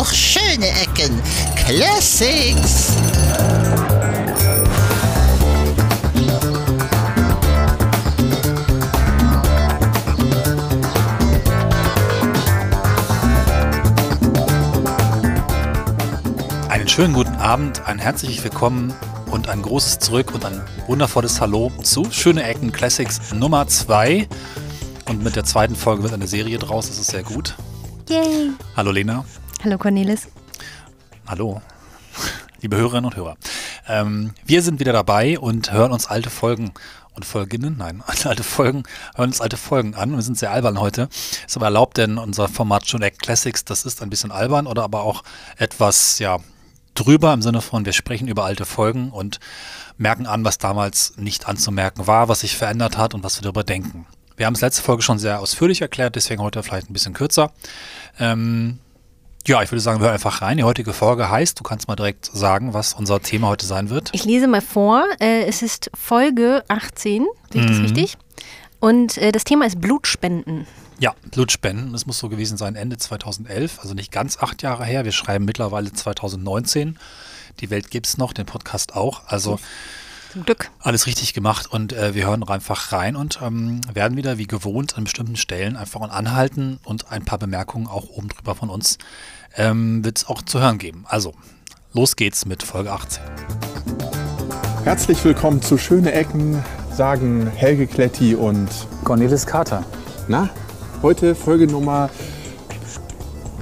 durch schöne Ecken. Classics. Einen schönen guten Abend, ein herzliches Willkommen und ein großes Zurück und ein wundervolles Hallo zu Schöne Ecken Classics Nummer 2. Und mit der zweiten Folge wird eine Serie draus, das ist sehr gut. Yay. Hallo Lena. Hallo Cornelis. Hallo, liebe Hörerinnen und Hörer. Ähm, wir sind wieder dabei und hören uns alte Folgen und Folginnen, nein, alte Folgen, hören uns alte Folgen an. Wir sind sehr albern heute. Ist aber erlaubt, denn unser Format Ecken Classics, das ist ein bisschen albern oder aber auch etwas, ja, drüber im Sinne von, wir sprechen über alte Folgen und merken an, was damals nicht anzumerken war, was sich verändert hat und was wir darüber denken. Wir haben es letzte Folge schon sehr ausführlich erklärt, deswegen heute vielleicht ein bisschen kürzer. Ähm, ja, ich würde sagen, wir hören einfach rein. Die heutige Folge heißt, du kannst mal direkt sagen, was unser Thema heute sein wird. Ich lese mal vor. Äh, es ist Folge 18, sehe ich das Mhm. richtig? Und äh, das Thema ist Blutspenden. Ja, Blutspenden, das muss so gewesen sein, Ende 2011, also nicht ganz acht Jahre her. Wir schreiben mittlerweile 2019. Die Welt gibt's noch, den Podcast auch. Also Zum Glück. alles richtig gemacht und äh, wir hören einfach rein und ähm, werden wieder wie gewohnt an bestimmten Stellen einfach anhalten und ein paar Bemerkungen auch oben drüber von uns ähm, wird es auch zu hören geben. Also, los geht's mit Folge 18. Herzlich willkommen zu Schöne Ecken, sagen Helge Kletti und Cornelis Kater. na, heute Folge Nummer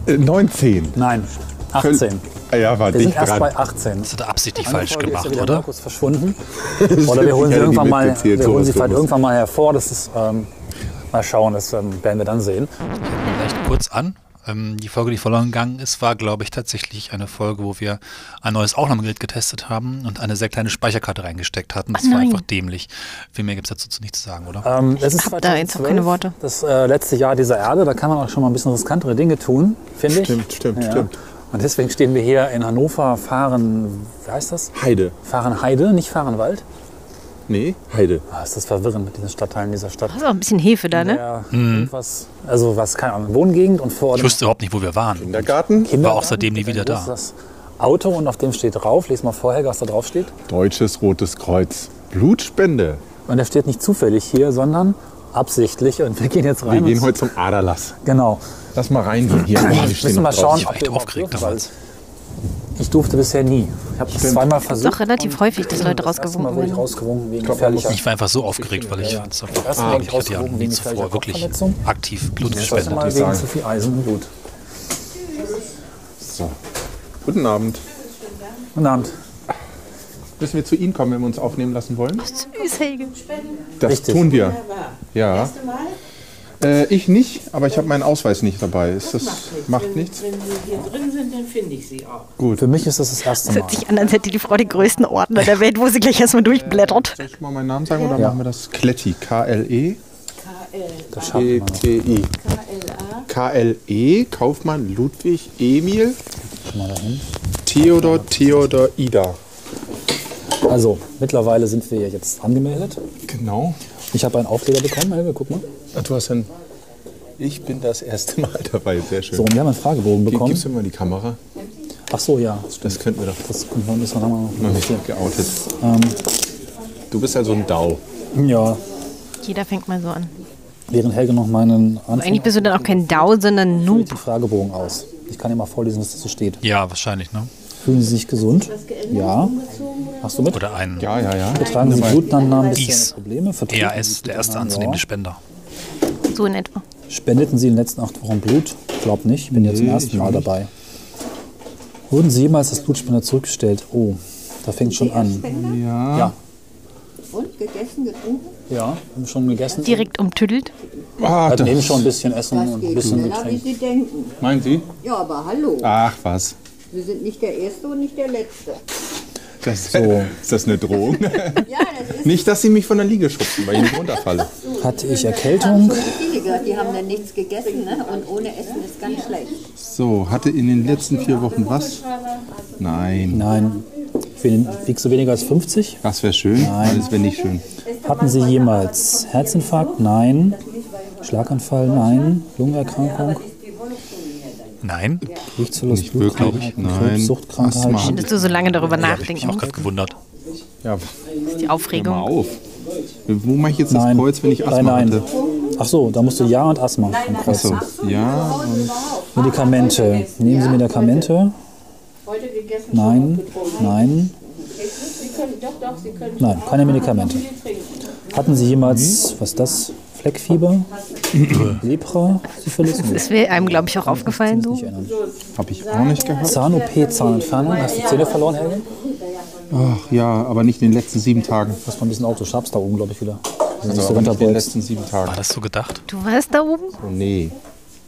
äh, 19. Nein, 18. Ah Ja, war Wir sind erst dran. bei 18. Das hat er absichtlich Eine falsch Folge ist ja gemacht, wieder oder? Markus verschwunden. Oder wir holen sie Ich irgendwann mal, wir holen sie vielleicht irgendwann mal hervor. Das ist, ähm, mal schauen, das ähm, werden wir dann sehen. Vielleicht kurz an. Ähm, die Folge, die verloren gegangen ist, war, glaube ich, tatsächlich eine Folge, wo wir ein neues Aufnahmegerät getestet haben und eine sehr kleine Speicherkarte reingesteckt hatten. Das Ach war einfach dämlich. Viel mehr gibt es dazu zu nichts zu sagen, oder? Ähm, es ist hab da jetzt auch 2012, keine Worte. Das äh, letzte Jahr dieser Erde, da kann man auch schon mal ein bisschen riskantere Dinge tun, finde ich. Stimmt, stimmt, Ja. stimmt. Und deswegen stehen wir hier in Hannover, fahren, wie heißt das? Heide. Fahren Heide, nicht Fahrenwald. Nee, Heide. Ah, ist das verwirrend mit diesen Stadtteilen dieser Stadt. Auch ein bisschen Hefe da, ne? Ja, irgendwas, also was, keine Ahnung, Wohngegend und vor Ich wusste überhaupt nicht, wo wir waren. Kindergarten. Kindergarten. War auch seitdem nie wieder da. Das Auto und auf dem steht drauf, lies mal vorher, was da drauf steht. Deutsches Rotes Kreuz. Blutspende. Und der steht nicht zufällig hier, sondern absichtlich. Und wir gehen jetzt rein. Wir gehen heute zum Aderlass. Genau. Lass mal reingehen. Hier, stehen Müssen mal schauen. Ich ob überhaupt aufgeregt damals. Ich durfte bisher nie. Ich habe das zweimal versucht. Doch relativ häufig, dass Leute rausgewunken ich werden. glaub, gefährlicher. Ich war einfach so aufgeregt, weil ich Ja. es Das ah, ich ich hatte ja nie zuvor wirklich aktiv Blut erste Mal gespendet. wegen sagen. zu viel Eisen im Blut. So. Guten Abend. Guten Abend. Müssen wir zu Ihnen kommen, wenn wir uns aufnehmen lassen wollen? Süß, Helge. Das tun wir. Ja. Äh, ich nicht, aber ich habe meinen Ausweis nicht dabei. Ist das macht nichts? Wenn Sie hier drin sind, dann finde ich Sie auch. Gut. Für mich ist das das erste Das Mal. hört sich an, als hätte die Frau den größten Ordner der Welt, wo sie gleich erstmal durchblättert. Soll ich mal meinen Namen sagen oder Ja. machen wir das? Kletti. K-L-E. Das. T-T-I. K-L-E. Kaufmann Ludwig Emil. Mal dahin. Theodor Theodor Ida. Also, mittlerweile sind wir jetzt angemeldet. Genau. Ich habe einen Aufkleber bekommen, Helge, guck mal. Ach, du hast dann. Ich bin das erste Mal dabei. Sehr schön. So, und wir haben einen Fragebogen bekommen. Gibst du mal die Kamera? Ach so, ja. das. Das könnten wir doch Das müssen wir nochmal noch nicht geoutet. Du bist also ein DAU. Ja, Jeder fängt mal so an. während Helge noch meinen Anfang Eigentlich bist du dann auch kein DAO, sondern Noob. den Fragebogen aus. Ich kann dir mal vorlesen, was dazu steht. Ja, wahrscheinlich, ne? Fühlen Sie sich gesund? Ja. Machst du mit? Oder ein Ja, ja, ja. Tragen Sie Blutentnahmen bisher IS. Probleme? ERS, Sie der erste anzunehmende. Spender. So in etwa. Spendeten Sie in den letzten acht Wochen Blut? Glaub nicht, ich bin jetzt zum Nee, ersten Mal nicht. dabei. Wurden Sie jemals als Blutspender zurückgestellt? Oh, da fängt schon an. Ja. Ja, Und gegessen, getrunken? ja, haben schon gegessen. Direkt umtüdelt. Ah, Hatten eben schon ein bisschen Essen und ein bisschen Getränk. Sie denken. meinen Sie? Ja, aber hallo. Ach, was. Sie sind nicht der Erste und nicht der Letzte. Das, So. Ist das eine Drohung? Ja, das ist nicht, dass Sie mich von der Liege schubsen, weil ich nicht runterfalle. Hatte ich Erkältung? schon viele gehört, die haben dann nichts gegessen ne? und ohne Essen ist ganz schlecht. So, hatte in den letzten vier Wochen was? Nein. Nein. Wiegst du weniger als 50? Das wäre schön, aber das wäre nicht schön. Hatten Sie jemals Herzinfarkt? Nein. Schlaganfall? Nein. Lungenerkrankung? Nein, Gewichtsverlust, Nicht wirklich, nein. Asthma. Dass du so lange darüber ja, habe ich mich nachdenken auch gerade gewundert. Ja, Die hör mal Aufregung. auf. Wo mache ich jetzt das Nein. Kreuz, wenn ich Asthma nein, nein. hatte? Ach so, da musst du Ja und Asthma ankreuzen. Achso, ja. Und Medikamente. Nehmen Sie Medikamente? Nein, nein. Nein, keine Medikamente. Hatten Sie jemals, was ist das? Fleckfieber? Lepra? Syphilis? Das wäre einem, glaube ich, auch aufgefallen so. habe ich auch nicht gehabt. Zahn-OP, Zahnentfernung. Hast du Zähne verloren, Helge? Ach ja, aber nicht in den letzten sieben Tagen. Das war ein bisschen Auto. Schabst da oben, glaube ich, wieder. Also Also aber nicht in den letzten sieben Tagen. War das so gedacht? Du warst da oben? Oh nee.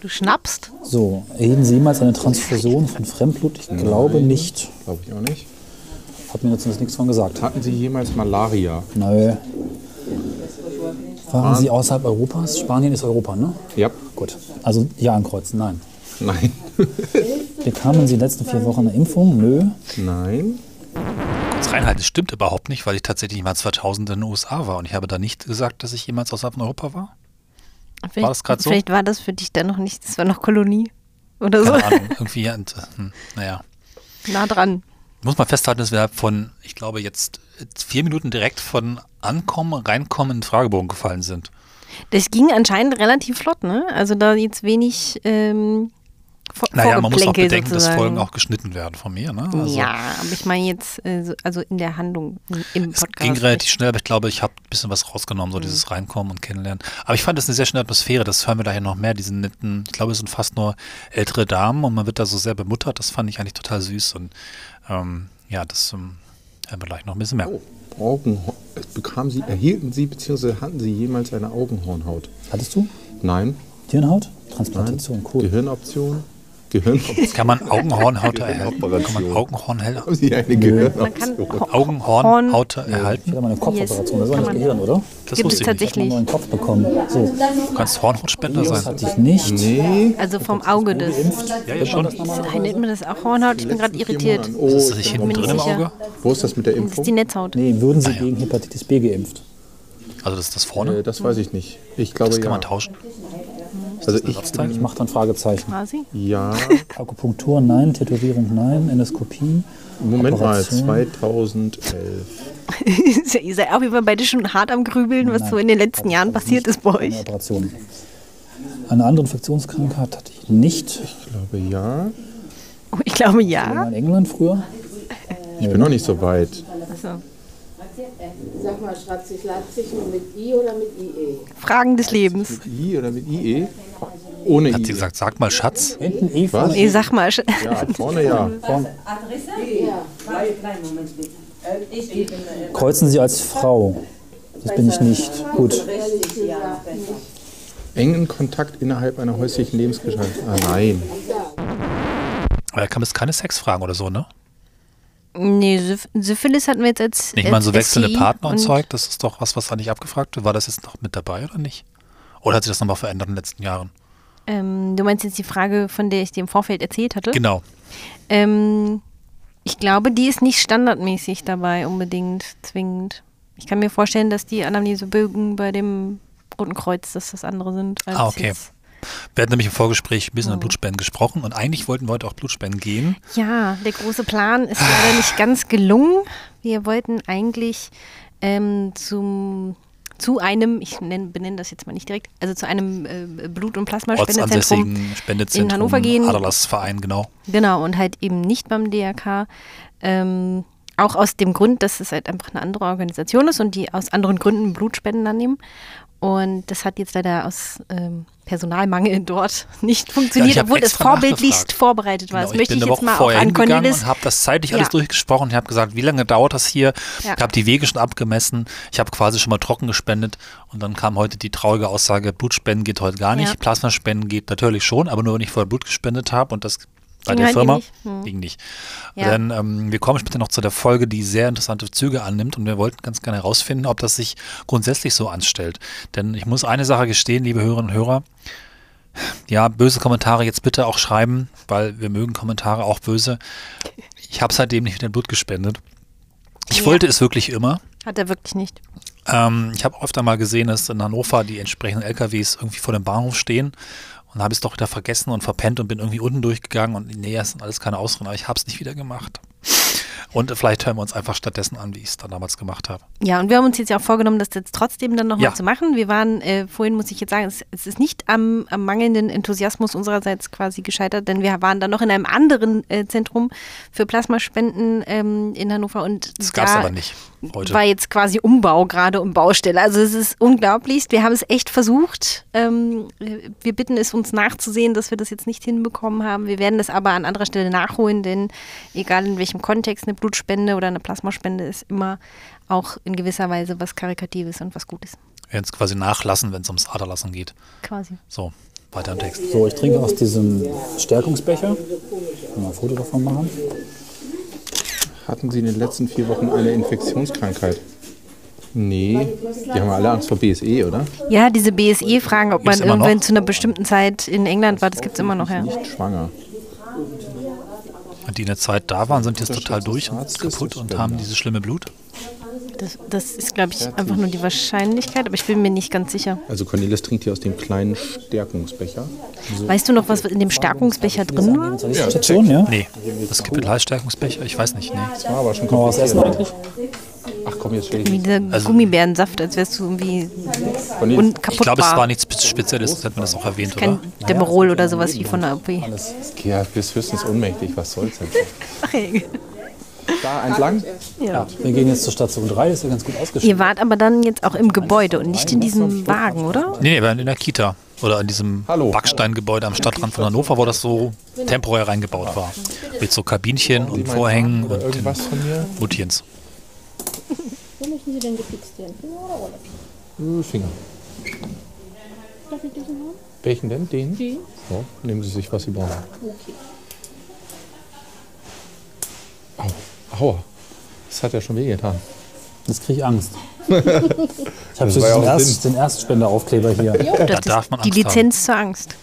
Du schnappst? So, erhielten Sie jemals eine Transfusion von Fremdblut? Ich glaube nicht. Glaube ich auch nicht. Hat mir jetzt nichts von gesagt. Hatten Sie jemals Malaria? Nö. Waren Sie außerhalb Europas? Spanien ist Europa, ne? Ja. Gut. Also Ja ankreuzen, nein. Nein. Bekamen Sie in den letzten vier Wochen eine Impfung? Nö. Nein. Kurz reinhalten, das stimmt überhaupt nicht, weil ich tatsächlich mal 2000 in den USA war und ich habe da nicht gesagt, dass ich jemals außerhalb von Europa war. Vielleicht, das grad so? Vielleicht war das für dich dann noch nicht, das war noch Kolonie oder so. Keine Ahnung, irgendwie, hm, naja. Nah dran. Muss man festhalten, dass wir von, ich glaube, jetzt vier Minuten direkt von Ankommen, Reinkommen in den Fragebogen gefallen sind. Das ging anscheinend relativ flott, ne? Also da jetzt wenig ähm, vor Naja, man muss auch bedenken, dass sozusagen. Folgen auch geschnitten werden von mir. Ne? Also, ja, aber ich meine jetzt, äh, so, also in der Handlung im Es Podcast. ging relativ schnell, aber ich glaube, ich habe ein bisschen was rausgenommen, so Mhm. dieses Reinkommen und Kennenlernen. Aber ich fand das eine sehr schöne Atmosphäre, das hören wir daher noch mehr, diese netten, ich glaube, es sind fast nur ältere Damen und man wird da so sehr bemuttert, das fand ich eigentlich total süß und ähm, ja, das ähm, hören wir gleich noch ein bisschen mehr. Augenhorn. Bekam Sie, erhielten Sie bzw. hatten Sie jemals eine Augenhornhaut? Hattest du? Nein. Hirnhaut? Transplantation, cool. Gehirnoption? Gehirnoption. Kann man Augenhornhaute erhalten? Kann man. Augenhornhalte Haben Sie eine Ich erhalten? hatte mal eine Kopfoperation, das nicht man- Gehirn, oder? Das gibt es ich. Ich tatsächlich. einen neuen Kopf bekommen. So, Du kannst Hornhautspender das sein. hatte ich nicht. Nee. Also vom Auge des. Ja, ja, schon. Nein, nennt man das auch Hornhaut? Ich bin gerade irritiert. Oh, Ist das nicht ich hinten drin im. Auge? Wo ist das mit der Das ist Impfung? die Netzhaut. Nee, würden Sie gegen Hepatitis B geimpft? Also das ist das vorne? Äh, das weiß ich nicht. Ich glaube Das kann ja. man tauschen. Also ich? Ich mache dann Fragezeichen. Quasi. ja. Akupunktur, nein. Tätowierung, nein. Endoskopie. Moment mal, Operation. 2011. Ihr seid auch immer beide schon hart am Grübeln, was so in den letzten Jahren passiert ist bei euch. Operation. Eine andere Infektionskrankheit hatte ich nicht. Ich glaube ja. Oh, ich glaube War ja. in England früher. Ich bin noch nicht so weit. Also, Sag mal, schreibt sich Leipzig nur mit I oder mit IE? Fragen des Lebens. Mit I oder mit IE? Ohne Hat sie gesagt, sag mal Schatz. Hinten E Was? vorne Nee, sag mal. Sch- Ja, vorne ja. Kreuzen Sie als Frau. Das bin ich nicht. Gut. Engen Kontakt innerhalb einer häuslichen Lebensgesellschaft. Ah, nein. Aber da kann es keine Sexfragen oder so, ne? Nee, Syph- Syphilis hatten wir jetzt als. Ich meine, so wechselnde Partner und und- Zeug, das ist doch was, was da nicht abgefragt wird. War das jetzt noch mit dabei oder nicht? Oder hat sich das nochmal verändert in den letzten Jahren? Ähm, du meinst jetzt die Frage, von der ich dir im Vorfeld erzählt hatte? Genau. Ähm, ich glaube, die ist nicht standardmäßig dabei unbedingt zwingend. Ich kann mir vorstellen, dass die Anamnesebögen bei dem Roten Kreuz, dass das andere sind. Als Ah, okay. Jetzt. Wir hatten nämlich im Vorgespräch ein Oh. bisschen über Blutspenden gesprochen und eigentlich wollten wir heute auch Blutspenden gehen. Ja, der große Plan ist leider nicht ganz gelungen. Wir wollten eigentlich ähm, zum zu einem, ich nenn, benenne das jetzt mal nicht direkt, also zu einem äh, Blut- und Plasmaspendezentrum Spendezentrum, in Hannover gehen. Aderlassverein, genau. Genau, und halt eben nicht beim DRK. Ähm, auch aus dem Grund, dass es halt einfach eine andere Organisation ist und die aus anderen Gründen Blutspenden annehmen. Und das hat jetzt leider aus ähm, Personalmangel dort nicht funktioniert, ich hab obwohl es vorbildlichst vorbereitet war. Genau, das möchte ich eine jetzt mal auch an Cornelis. und habe das zeitlich alles Ja. durchgesprochen. Ich habe gesagt, wie lange dauert das hier? Ja. Ich habe die Wege schon abgemessen. Ich habe quasi schon mal trocken gespendet und dann kam heute die traurige Aussage, Blutspenden geht heute gar nicht. Ja. Plasmaspenden geht natürlich schon, aber nur wenn ich vorher Blut gespendet habe und das bei Ging der halt Firma nicht. Hm. ging nicht. Ja. Denn ähm, wir kommen später noch zu der Folge, die sehr interessante Züge annimmt und wir wollten ganz gerne herausfinden, ob das sich grundsätzlich so anstellt. Denn ich muss eine Sache gestehen, liebe Hörerinnen und Hörer, ja, böse Kommentare jetzt bitte auch schreiben, weil wir mögen Kommentare auch böse. Ich habe seitdem nicht wieder Blut gespendet. Ich Ja. wollte es wirklich immer. Hat er wirklich nicht. Ähm, ich habe öfter mal gesehen, dass in Hannover die entsprechenden LKWs irgendwie vor dem Bahnhof stehen Und dann habe ich es doch wieder vergessen und verpennt und bin irgendwie unten durchgegangen und nee, das sind alles keine Ausreden, aber ich habe es nicht wieder gemacht. Und vielleicht hören wir uns einfach stattdessen an, wie ich es dann damals gemacht habe. Ja, und wir haben uns jetzt ja auch vorgenommen, das jetzt trotzdem dann nochmal Ja. zu machen. Wir waren, äh, vorhin muss ich jetzt sagen, es, es ist nicht am, am mangelnden Enthusiasmus unsererseits quasi gescheitert, denn wir waren dann noch in einem anderen äh, Zentrum für Plasmaspenden ähm, in Hannover und Das gab es aber nicht heute. war jetzt quasi Umbau gerade und Baustelle. Also es ist unglaublich. Wir haben es echt versucht. Ähm, wir bitten es uns nachzusehen, dass wir das jetzt nicht hinbekommen haben. Wir werden das aber an anderer Stelle nachholen, denn egal in welchem Kontext eine Blutspende oder eine Plasmaspende ist immer auch in gewisser Weise was Karikatives und was Gutes. Wir werden es quasi nachlassen, wenn es ums Aderlassen geht. Quasi. So, weiter im Text. So, ich trinke aus diesem Stärkungsbecher. Mal ein Foto davon machen. Hatten Sie in den letzten vier Wochen eine Infektionskrankheit? Nee, die haben alle Angst vor BSE, oder? Ja, diese BSE-Fragen, ob man Gibt's irgendwann zu einer bestimmten Zeit in England war, das gibt es immer noch, ja. Nicht schwanger. Und die in der Zeit da waren, sind jetzt total durch und kaputt und haben dieses schlimme Blut. Das, das ist, glaube ich, einfach nur die Wahrscheinlichkeit, aber ich bin mir nicht ganz sicher. Also Cornelis trinkt hier aus dem kleinen Stärkungsbecher. Weißt du noch, was in dem Stärkungsbecher drin war? Die Station, ja? Nee, das Kapitalstärkungsbecher, ich weiß nicht. Nee. Das war aber schon kompliziert. Ach komm, jetzt stell ich Wie dieser Also- Gummibärensaft, als wärst du irgendwie Cornelis, unkaputtbar. Ich glaube, es war nichts Spe- Spezielles, das hat man das auch erwähnt, oder? Kein Demerol oder sowas wie von der OP. ja, du bist höchstens ohnmächtig. Was soll's denn? Ach, ey. Da entlang? Ja. Wir gehen jetzt zur Station 3, das ist ja ganz gut ausgeschrieben. Ihr wart aber dann jetzt auch im Gebäude und nicht in diesem Wagen, oder? Nee, wir waren in der Kita oder in diesem Hallo. Backsteingebäude am Stadtrand von Hannover, wo das so temporär reingebaut war. Mit so Kabinchen und Vorhängen und den irgendwas von mir? Muttiens. Wo möchten Sie denn gefixt werden? Finger oder Rolle? Äh, Finger. Darf ich diesen haben? Welchen denn? Den? Den? So, nehmen Sie sich, was Sie brauchen. Okay. Au. Aua. Das hat ja schon wehgetan. Jetzt kriege ich Angst. Ich habe Das den, Erst, den Erstspenderaufkleber hier. Das darf man ist die Angst haben. Lizenz zur Angst.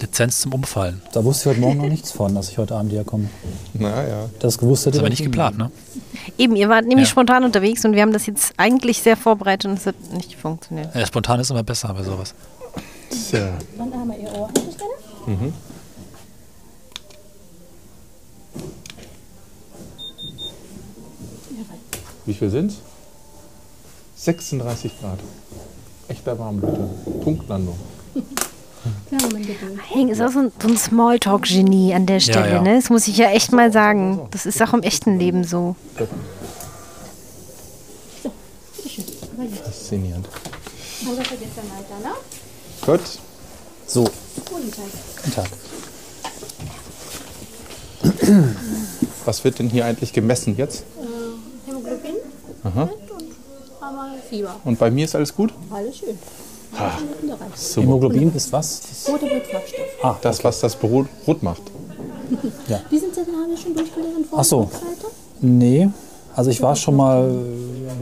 Lizenz zum Umfallen. Da wusste ich heute Morgen noch nichts von, dass ich heute Abend hier komme. Naja. Das gewusst hätte Das ist aber ich nicht geplant, ne? Eben, ihr wart nämlich Ja. spontan unterwegs und wir haben das jetzt eigentlich sehr vorbereitet und es hat nicht funktioniert. Ja, spontan ist immer besser bei sowas. Tja. Wann haben wir Ihr Ohr? Hätte ich gerne? Wie viel sind's? 36 Grad. Echter Warmblüter. Punktlandung. Geduld. Heng ist auch so ein, so ein Smalltalk-Genie an der Stelle, ja. ne? Das muss ich ja echt mal sagen. Das ist auch im echten Leben so. Faszinierend. Ne? Gut. So, Guten Tag. guten Tag. Was wird denn hier eigentlich gemessen jetzt? Aha. und einmal Fieber. Und bei mir ist alles gut? Alles schön. Ah. So. Hämoglobin ist was? Das, Roter Blutfarbstoff. ah, Das, was das Brot rot macht. Diesen Zettel haben wir schon durchgelesen vor Ach so. nee. Also ich war schon mal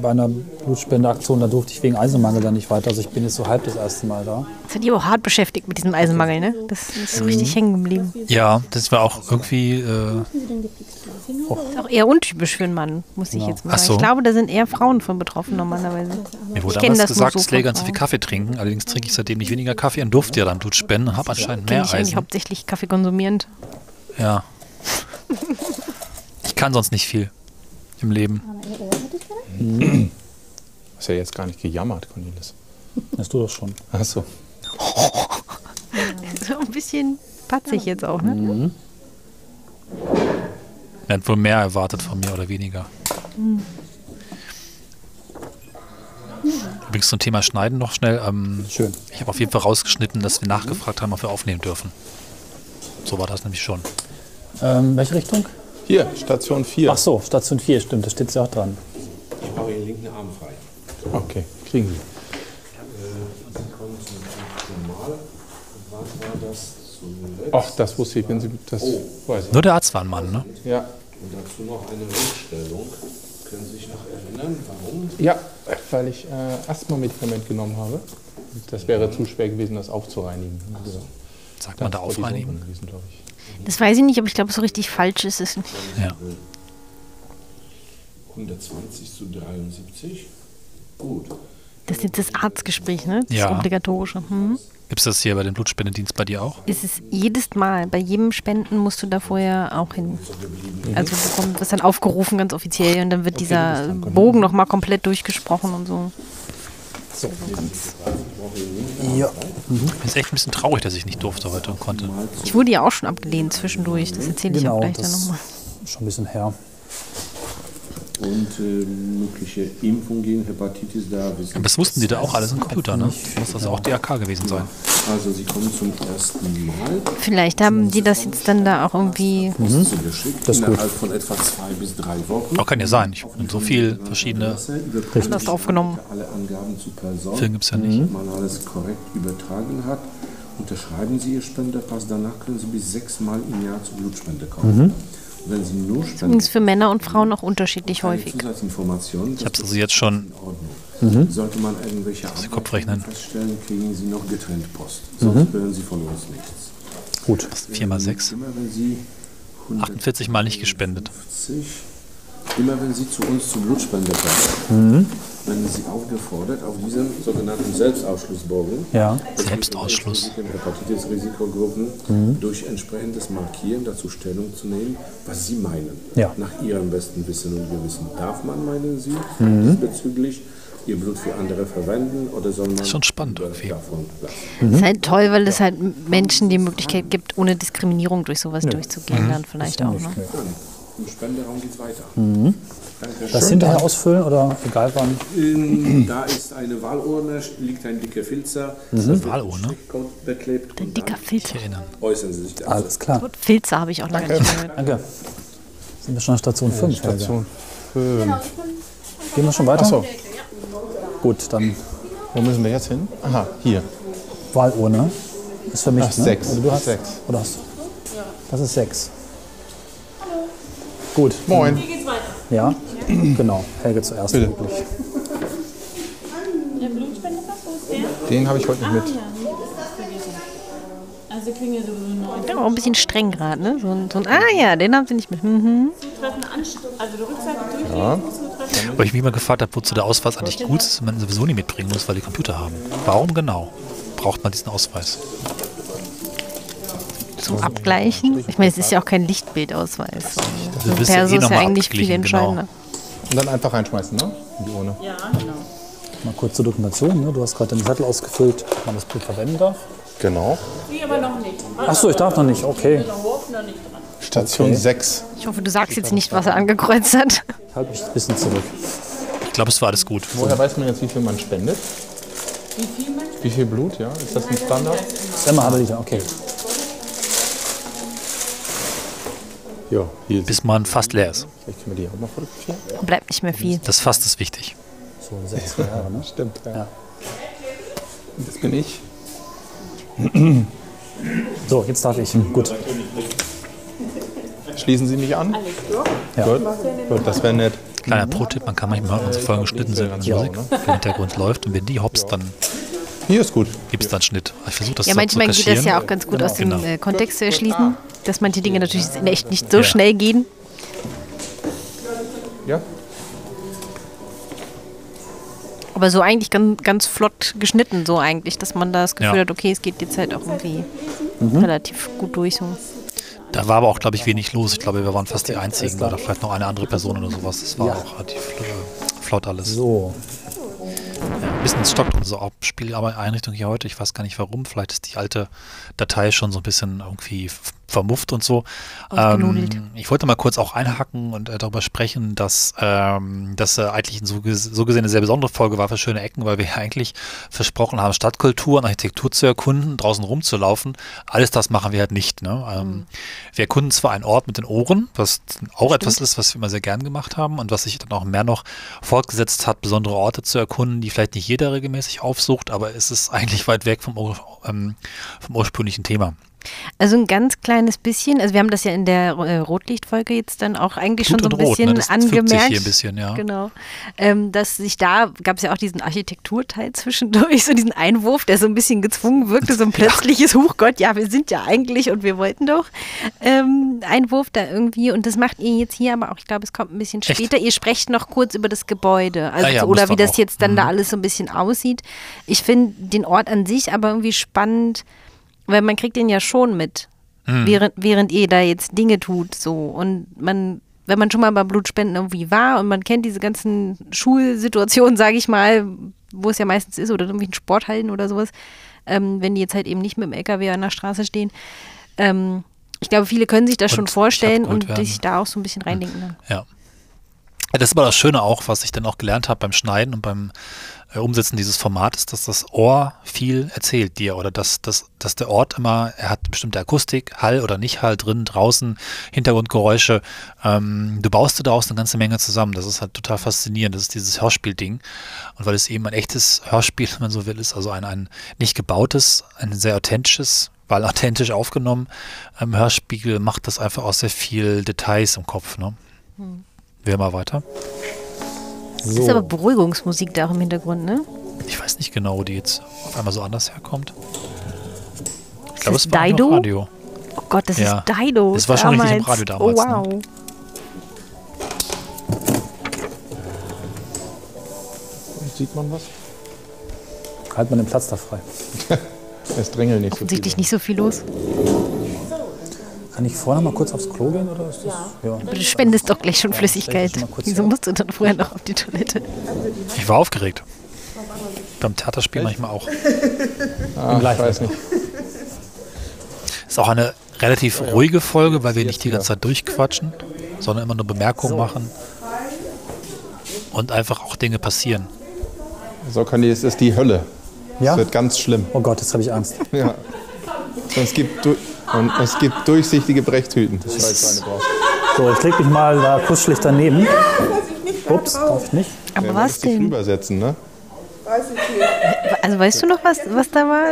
bei einer Blutspendeaktion, da durfte ich wegen Eisenmangel dann nicht weiter. Also ich bin jetzt so halb das erste Mal da. Das hat die auch hart beschäftigt mit diesem Eisenmangel, ne? Das ist so richtig hängen geblieben. Ja, das war auch irgendwie, äh, Oder Ist auch eher untypisch für einen Mann, muss ich jetzt mal Ach sagen. so. Ich glaube, da sind eher Frauen von betroffen normalerweise. mir wurde Ich damals das gesagt, so es läge ganz viel. Kaffee trinken. Allerdings trinke ich seitdem nicht weniger Kaffee und durfte ja dann Blut spenden habe anscheinend mehr ich eigentlich Eisen. hauptsächlich Kaffee konsumierend. Ja. Ich kann sonst nicht viel im Leben. Ich gerne? Ist ja jetzt gar nicht gejammert, Cornelis. Das du das schon. Achso. So ein bisschen patzig jetzt auch, ne? Er hat wohl mehr erwartet von mir oder weniger. Übrigens zum Thema Schneiden noch schnell. Ähm, Schön. ich habe auf jeden Fall rausgeschnitten, dass wir nachgefragt haben, ob wir aufnehmen dürfen. So war das nämlich schon. Ähm, welche Richtung? Hier, Station 4. Ach so, Station 4, stimmt, da steht ja auch dran. Ich mache Ihren linken Arm frei. Okay, kriegen Sie. Sie kommen zum Normal. Und wann war das zuletzt? Ach, das wusste ich, wenn Sie das weiß ich. Nur der Arzt war ein Mann, ne? Ja. Und dazu noch eine Rückstellung. Können Sie sich noch erinnern, warum? ja, weil ich äh, Asthma-Medikament genommen habe. Das wäre zu schwer gewesen, das aufzureinigen. Also, Sagt man da aufreinigen? Gewesen. Das weiß ich nicht, aber ich glaube, so richtig falsch ist es nicht. Ja. 120 zu 73. Gut. Das ist jetzt das Arztgespräch, ne? Das Ja. obligatorische. Hm? Gibt es das hier bei dem Blutspendedienst bei dir auch? Ist es jedes Mal, bei jedem Spenden musst du da vorher auch hin. Also du wirst dann aufgerufen, ganz offiziell, und dann wird dieser Bogen nochmal komplett durchgesprochen und so. Ja. Ich bin jetzt echt ein bisschen traurig, dass ich nicht durfte heute und konnte. Ich wurde ja auch schon abgelehnt zwischendurch, das erzähle ich auch Genau, gleich dann nochmal. ist schon ein bisschen her. Und äh, mögliche Impfung gegen Hepatitis, da wissen Aber das wussten die da auch alles im Computer, ne? Muss das auch DRK gewesen sein. Also Sie kommen zum ersten Mal Vielleicht haben die das jetzt dann da auch irgendwie. Das ist gut. innerhalb von etwa zwei bis drei Wochen. Auch kann ja sein. Ich habe so viel verschiedene Das aufgenommen. Alle Angaben zu Person, Filme gibt es ja nicht. man alles korrekt übertragen hat. Unterschreiben Sie Ihr Spenderpass, danach können Sie bis sechsmal im Jahr zur Blutspende kommen. Wenn Sie nur spenden, Übrigens für Männer und Frauen auch unterschiedlich häufig. Ich habe es also jetzt schon Ordnung. Sollte man irgendwelche den Kopf rechnen. feststellen, kriegen Sie noch getrennt Post. Sonst hören Sie von uns nichts. Gut. 4 mal 6. Immer wenn Sie 48 Mal nicht gespendet. 150, immer wenn Sie zu uns zur Blutspende kommen, werden Sie aufgefordert, auf diesem sogenannten Selbstausschlussbogen Ja. Selbstausschluss. Hepatitis-Risikogruppen durch entsprechendes Markieren dazu Stellung zu nehmen, was Sie meinen. Ja. Nach Ihrem besten Wissen und Gewissen. Darf man, meinen Sie, diesbezüglich Ihr Blut für andere verwenden oder soll man ist schon spannend irgendwie. davon lassen? Das ist halt toll, weil es halt Menschen die Möglichkeit gibt, ohne Diskriminierung durch sowas durchzugehen, dann vielleicht auch. Ne? Im Spenderaum geht es weiter. Das hinterher ausfüllen oder egal wann? Ähm, Da ist eine Wahlurne, liegt ein dicker Filzer. Das wird mit Wahlurne? Beklebt. und Dicker. Erinnern. Äußern Sie sich dazu. Alles klar. Filze habe ich auch lange nicht mehr gehört. Danke. Sind wir schon an Station 5? Station 5. Gehen wir schon weiter? Achso, Gut, dann wo müssen wir jetzt hin? Aha, hier. Wahlurne. Ist für mich, Ach, ne? sechs. Oder du hast Sechs. Oder hast Das ist sechs. Gut. Moin. Ja, genau. Helge zuerst. Bitte. Wirklich. Der Blutspendepass, wo ist der? Den habe ich heute nicht mit. Also kriegen wir so neun Ja, auch ein bisschen streng gerade, ne? So ein, so ein, ah ja, den haben sie nicht mit. Mhm. Also die Rückseite durchlesen, Zutreffen. Weil ich mich mal gefragt habe, wozu der Ausweis eigentlich gut ist, wenn man ihn sowieso nicht mitbringen muss, weil die Computer haben. Warum genau braucht man diesen Ausweis? Zum Abgleichen. Ich meine, es ist ja auch kein Lichtbildausweis. So ein wirst ja Perso eh ist ja eigentlich viel abgeglichen, genau. Und dann einfach reinschmeißen, ne? In die Urne. Ja, genau. Mal kurz zur Dokumentation. Ne? Du hast gerade den Zettel ausgefüllt, ob man das Blut verwenden darf. Genau. Nee, aber noch nicht. Ach so, ich darf noch nicht. Okay. Station 6. Ich hoffe, du sagst jetzt nicht, was er angekreuzt hat. Halt mich ein bisschen zurück. Ich glaube, es war alles gut. Woher weiß man jetzt, wie viel man spendet? Wie viel man? Wie viel Blut, ja? Ist das ein Standard? Emma halbe Liter, okay. Bis man fast leer ist. Vielleicht können wir die auch mal fotografieren. Bleibt nicht mehr viel. Das Fast ist wichtig. So 16 Jahre, ne? Stimmt, ja. Ja. Das bin ich. So, jetzt darf ich. Gut. Schließen Sie mich an? Ja. Gut. Gut, das wäre nett. Kleiner Pro-Tipp, man kann manchmal hören, wenn unsere Folgen geschnitten sind, wenn Ja, Musik ne? im Hintergrund läuft. Und wenn die hops, dann Hier ist gut. gibt es dann Schnitt. Ich versuche das Ja, so manchmal geht das ja auch ganz gut aus dem Genau. äh, Kontext zu erschließen, dass manche Dinge natürlich in echt nicht so Ja. schnell gehen. Ja? Aber so eigentlich ganz, ganz flott geschnitten, so eigentlich, dass man da das Gefühl Ja. hat, okay, es geht jetzt halt auch irgendwie Mhm. relativ gut durch. So. Da war aber auch, glaube ich, wenig los. Ich glaube, wir waren fast die Einzigen oder vielleicht noch eine andere Person oder sowas. Das war Ja. auch relativ äh, flott alles. So. Ja, ein bisschen stockt unsere Abspieleinrichtung hier heute. Ich weiß gar nicht warum. Vielleicht ist die alte Datei schon so ein bisschen irgendwie vermufft und so. Ähm, ich wollte mal kurz auch einhaken und äh, darüber sprechen, dass ähm, das äh, eigentlich so, ges- so gesehen eine sehr besondere Folge war für schöne Ecken, weil wir ja eigentlich versprochen haben, Stadtkultur und Architektur zu erkunden, draußen rumzulaufen. Alles das machen wir halt nicht. Ne? Ähm, Wir erkunden zwar einen Ort mit den Ohren, was auch etwas ist, was wir immer sehr gern gemacht haben und was sich dann auch mehr noch fortgesetzt hat, besondere Orte zu erkunden, die vielleicht nicht jeder regelmäßig aufsucht, aber es ist eigentlich weit weg vom, Ur- ähm, vom ursprünglichen Thema. Also ein ganz kleines bisschen. Also wir haben das ja in der äh, Rotlichtfolge jetzt dann auch eigentlich Blut schon so ein Rot, bisschen ne? Das angemerkt. hier ein bisschen, ja. Genau. Ähm, dass sich da gab es ja auch diesen Architekturteil zwischendurch, so diesen Einwurf, der so ein bisschen gezwungen wirkte, so ein plötzliches Huchgott, ja, wir sind ja eigentlich und wir wollten doch ähm, Einwurf da irgendwie. Und das macht ihr jetzt hier, aber auch, ich glaube, es kommt ein bisschen Echt? später. Ihr sprecht noch kurz über das Gebäude. Also Ah ja, muss oder wie das auch. jetzt dann da Mhm. alles so ein bisschen aussieht. Ich finde den Ort an sich aber irgendwie spannend, weil man kriegt den ja schon mit Hm. während, während ihr da jetzt Dinge tut, so. Und man, wenn man schon mal bei Blutspenden irgendwie war und man kennt diese ganzen Schulsituationen, sage ich mal, wo es ja meistens ist, oder in irgendwelchen Sporthallen oder sowas, ähm, wenn die jetzt halt eben nicht mit dem LKW an der Straße stehen. Ähm, ich glaube, viele können sich das schon Und vorstellen abgeholt und sich da auch so ein bisschen reindenken. Ja. Ja, Das ist aber das Schöne auch, was ich dann auch gelernt habe beim Schneiden und beim Umsetzen dieses Formates, dass das Ohr viel erzählt dir oder dass, dass, dass der Ort immer, er hat bestimmte Akustik, Hall oder nicht Hall drin, draußen, Hintergrundgeräusche. Ähm, du baust dir daraus eine ganze Menge zusammen. Das ist halt total faszinierend. Das ist dieses Hörspielding. Und weil es eben ein echtes Hörspiel, wenn man so will, ist, also ein, ein nicht gebautes, ein sehr authentisches, weil authentisch aufgenommen, ähm, Hörspiegel macht das einfach auch sehr viel Details im Kopf. Ne? Hm. Wir mal weiter. Das ist aber Beruhigungsmusik da auch im Hintergrund, ne? Ich weiß nicht genau, wo die jetzt auf einmal so anders herkommt. Ich Ist glaube, das es war Dido? Radio. Oh Gott, das Ja. ist Dido. Das war schon richtig im damals. Radio damals, Oh, ne? wow. Sieht man was? Halt mal den Platz da frei. Es drängeln nicht so Offensichtlich viele. nicht so viel los. Kann ich vorher mal kurz aufs Klo gehen oder ist das? Ja. Aber du spendest doch gleich schon Flüssigkeit. Wieso musst du dann vorher noch auf die Toilette? Ich war aufgeregt. Beim Theaterspiel manchmal auch. Ah, ich weiß nicht. Ist auch eine relativ ruhige Folge, weil wir nicht die ganze Zeit durchquatschen, sondern immer nur Bemerkungen machen und einfach auch Dinge passieren. So kann die, es ist die Hölle. Ja? Es wird ganz schlimm. Oh Gott, jetzt habe ich Angst. Ja. Es gibt, du- und es gibt durchsichtige Brechtüten. Ich weiß, eine brauchst. So, ich leg mich mal da kuschelig daneben. Ups, darf ich nicht? Aber Ja, was dich denn? rübersetzen, ne? Also weißt du noch, was, was da war?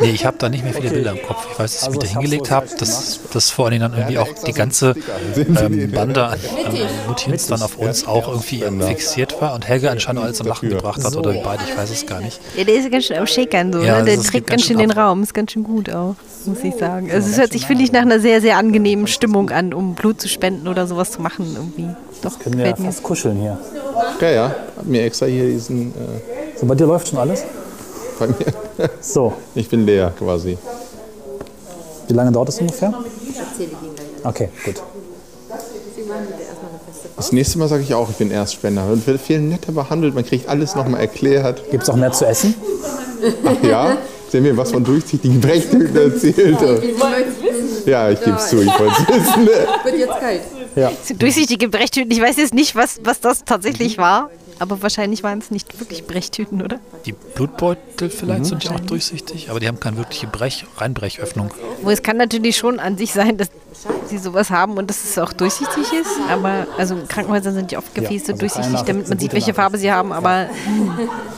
Nee, ich habe da nicht mehr viele Bilder im Kopf. Ich weiß, dass ich Also mich da ich hingelegt habe, dass, dass vor allen Dingen dann irgendwie Ja, auch die ganze ähm? Bande an ähm, Mutins dann auf uns auch irgendwie Spender. fixiert war und Helge anscheinend alles zum Lachen gebracht hat oder beide, ich weiß es gar nicht. Ja, der ist ganz schön am Schäkern so, Ja, ne? Der das trägt ganz ganz schön schön den ab. Raum. Ist ganz schön gut auch, muss ich sagen. Also es hört sich, finde ich, nach einer sehr, sehr angenehmen Stimmung an, um Blut zu spenden oder sowas zu machen irgendwie. Doch, Können wir ja fast kuscheln hier. Ja, ja. Hab mir extra hier diesen. Äh, So, bei dir läuft schon alles? bei mir. So, Ich bin leer quasi. wie lange dauert das ungefähr? Erzähle ich Ihnen gleich. Okay, gut. Das nächste Mal sage ich auch, ich bin Erstspender. Und wird viel netter behandelt. Man kriegt alles nochmal erklärt. Gibt es auch mehr zu essen? Ach ja? Sie haben mir was von durchsichtigen Brechtüten erzählt. Ja, ich gebe es zu, ich wollte es wissen. Wird jetzt kalt. Ja. Durchsichtige Brechtüten. Ich weiß jetzt nicht, was, was das tatsächlich war, aber wahrscheinlich waren es nicht wirklich Brechtüten, oder? Die Blutbeutel vielleicht sind ja auch durchsichtig, aber die haben keine wirkliche Brech Reinbrechöffnung. Wo es kann natürlich schon an sich sein, dass sie sowas haben und dass es auch durchsichtig ist. Aber also in Krankenhäusern sind ja oft Gefäße also durchsichtig, damit man sieht, welche. Farbe sie haben. Aber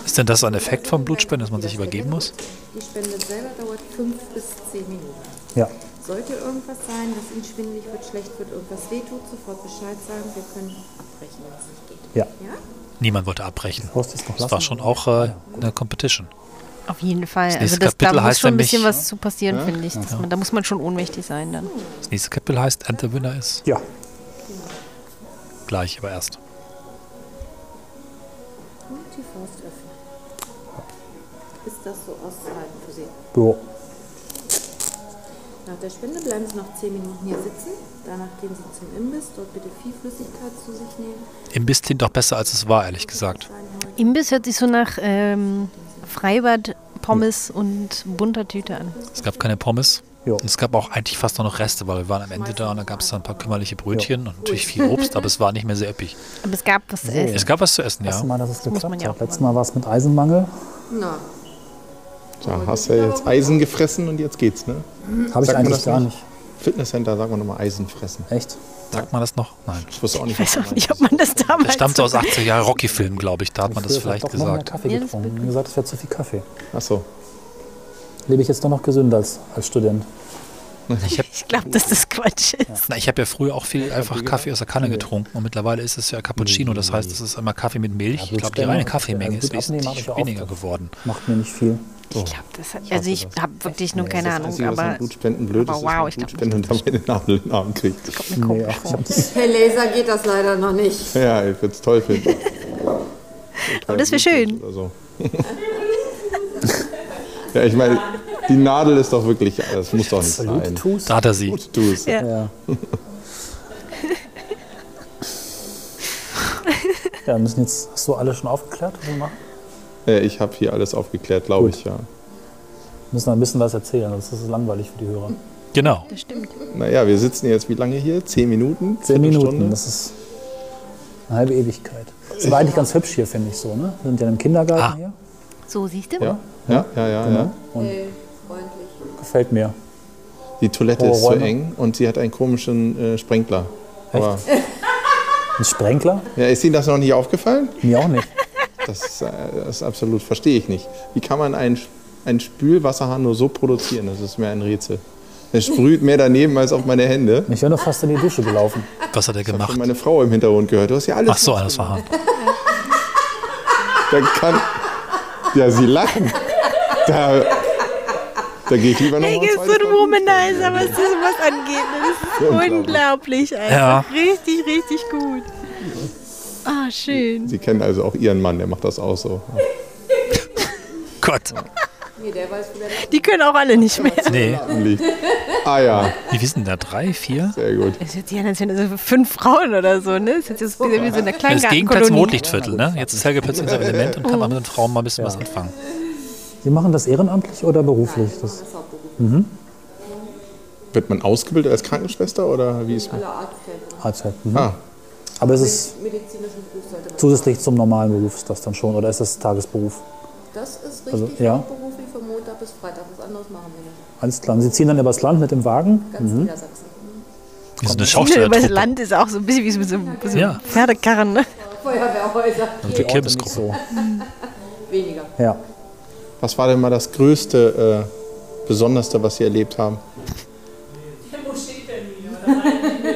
Ist denn das ein Effekt vom Blutspenden, dass man sich übergeben muss? Die Spende selber dauert fünf bis zehn Minuten. Ja. Sollte irgendwas sein, dass Ihnen schwindelig wird, schlecht wird, irgendwas wehtut, sofort Bescheid sagen. Wir können abbrechen, wenn es nicht geht. Ja. Ja? Niemand wollte abbrechen. Das war schon auch äh, eine Competition. auf jeden Fall. Das Also das, da Kapitel muss heißt schon ein bisschen was zu passieren, finde ich. Das man, da muss man schon ohnmächtig sein dann. Das nächste Kapitel heißt And the Winner ist. Ja. Gleich, aber erst. Und die Faust öffnen. Ist das so auszuhalten für Sie? Jo. Nach der Spende bleiben Sie noch zehn Minuten hier sitzen. Danach gehen Sie zum Imbiss. Dort bitte viel Flüssigkeit zu sich nehmen. Imbiss klingt doch besser, als es war, ehrlich gesagt. Imbiss hört sich so nach ähm, Freibad, Pommes und bunter Tüte an. Es gab keine Pommes. Jo. Und es gab auch eigentlich fast nur noch Reste, weil wir waren am Ende da und da gab es dann ein paar kümmerliche Brötchen und natürlich viel Obst, aber es war nicht mehr sehr üppig. Aber es gab was zu essen. Es gab was zu essen, ja. Mal, dass es geklappt ja hat. Letztes Mal war es mit Eisenmangel. Na, Da hast du ja jetzt Eisen gefressen und jetzt geht's, ne? Habe ich eigentlich gar nicht. Fitnesscenter, sagen wir nochmal Eisen fressen. Echt? Sagt man das noch? Nein. Ich wusste auch nicht, Ich weiß was auch nicht, ob man das damals. Das stammt aus 80er Jahre Rocky-Filmen, glaube ich. Da hat man das vielleicht doch noch mehr gesagt. Kaffee das getrunken. Mir gesagt, es wäre zu viel Kaffee. Ach so. lebe ich jetzt doch noch gesünder als, als Student. Ich Ich glaube, dass das Quatsch ist. Na, ich habe ja früher auch viel einfach Kaffee aus der Kanne getrunken und mittlerweile ist es ja Cappuccino, das heißt, es ist immer Kaffee mit Milch. Ich glaube, die reine Kaffeemenge Also ist gut wesentlich weniger geworden. Macht mir nicht viel. Ich glaube, das hat. Also, ich habe wirklich nur keine Ahnung, aber. blöd aber ist, wow, ich wenn glaub man Blutspenden und dann eine Nadel in den Arm kriegt. Nee, ach, ich hab das, Per Laser geht das leider noch nicht. Ja, ich würde es toll finden. Aber das wäre schön. Ja, ich meine, die Nadel ist doch wirklich, das muss doch nicht sein. Bluetooth? Da hat er sie. Bluetooth. Ja. Ja. ja, wir müssen jetzt. Hast du alle schon aufgeklärt, was wir machen? Äh, Ich habe hier alles aufgeklärt, glaube Gut. ich, ja. Wir müssen ein bisschen was erzählen, sonst ist es langweilig für die Hörer. Genau. Das stimmt. Naja, wir sitzen jetzt wie lange hier? Zehn Minuten? Zehn Minuten, das ist eine halbe Ewigkeit. Das war eigentlich ganz hübsch hier, finde ich so. Ne? Wir sind ja im Kindergarten Ah. hier. So, siehst du? Ja, ja, ja, ja. Genau. ja. Freundlich. gefällt mir. Die Toilette Hohe ist zu Räume. eng und sie hat einen komischen äh, Sprenkler. Aber, Ein Sprenkler? ja, ist Ihnen das noch nicht aufgefallen? Mir auch nicht. Das, äh, das ist absolut, verstehe ich nicht. Wie kann man einen, einen Spülwasserhahn nur so produzieren? Das ist mir ein Rätsel. Er sprüht mehr daneben als auf meine Hände. Ich wäre nur fast in die Dusche gelaufen. Was hat er Ich habe gemacht? meine Frau im Hintergrund gehört. Du hast ja alles. Ach so, alles war Da kann. Ja, sie lachen. Da, da gehe ich lieber noch Hey, mal ist so ein. Womanizer, was das was angeht. Das ist Unglaublich. unglaublich einfach. Ja. Richtig, richtig gut. Ah, schön. Sie kennen also auch ihren Mann, der macht das auch so. Gott. Nee, der weiß, wo der Die können auch alle nicht mehr. Nee. Ah ja, Wie wissen da? Drei, vier? sehr gut. Das als wären das so fünf Frauen oder so, ne? Das ist jetzt wie so eine Das Gegenteil zum Kleingartenkolonie. Rotlichtviertel, ne? Jetzt ist Helge plötzlich in seinem Element und kann mal mit den Frauen mal ein bisschen was anfangen. Sie machen das ehrenamtlich oder beruflich? Das, Wird man ausgebildet als Krankenschwester oder wie ist man? alle Arzthelfer. Arzt halt. Mhm. Ah, Aber ist es man zusätzlich zum normalen Beruf ist das dann schon oder ist das Tagesberuf? Das ist richtig Also, ja. hauptberuflich von Montag bis Freitag. Was anderes machen wir nicht. Alles klar. Und Sie ziehen dann übers Land mit dem Wagen? Ganz Niedersachsen. Wie so eine Über das Schaustellertruppe. Land ist auch so ein bisschen wie so, so, so Ja. Pferdekarren, ne? Feuerwehrhäuser. Und die Kirmesgruppe. nicht Weniger. So. Ja. Was war denn mal das größte, äh, besonderste, was Sie erlebt haben?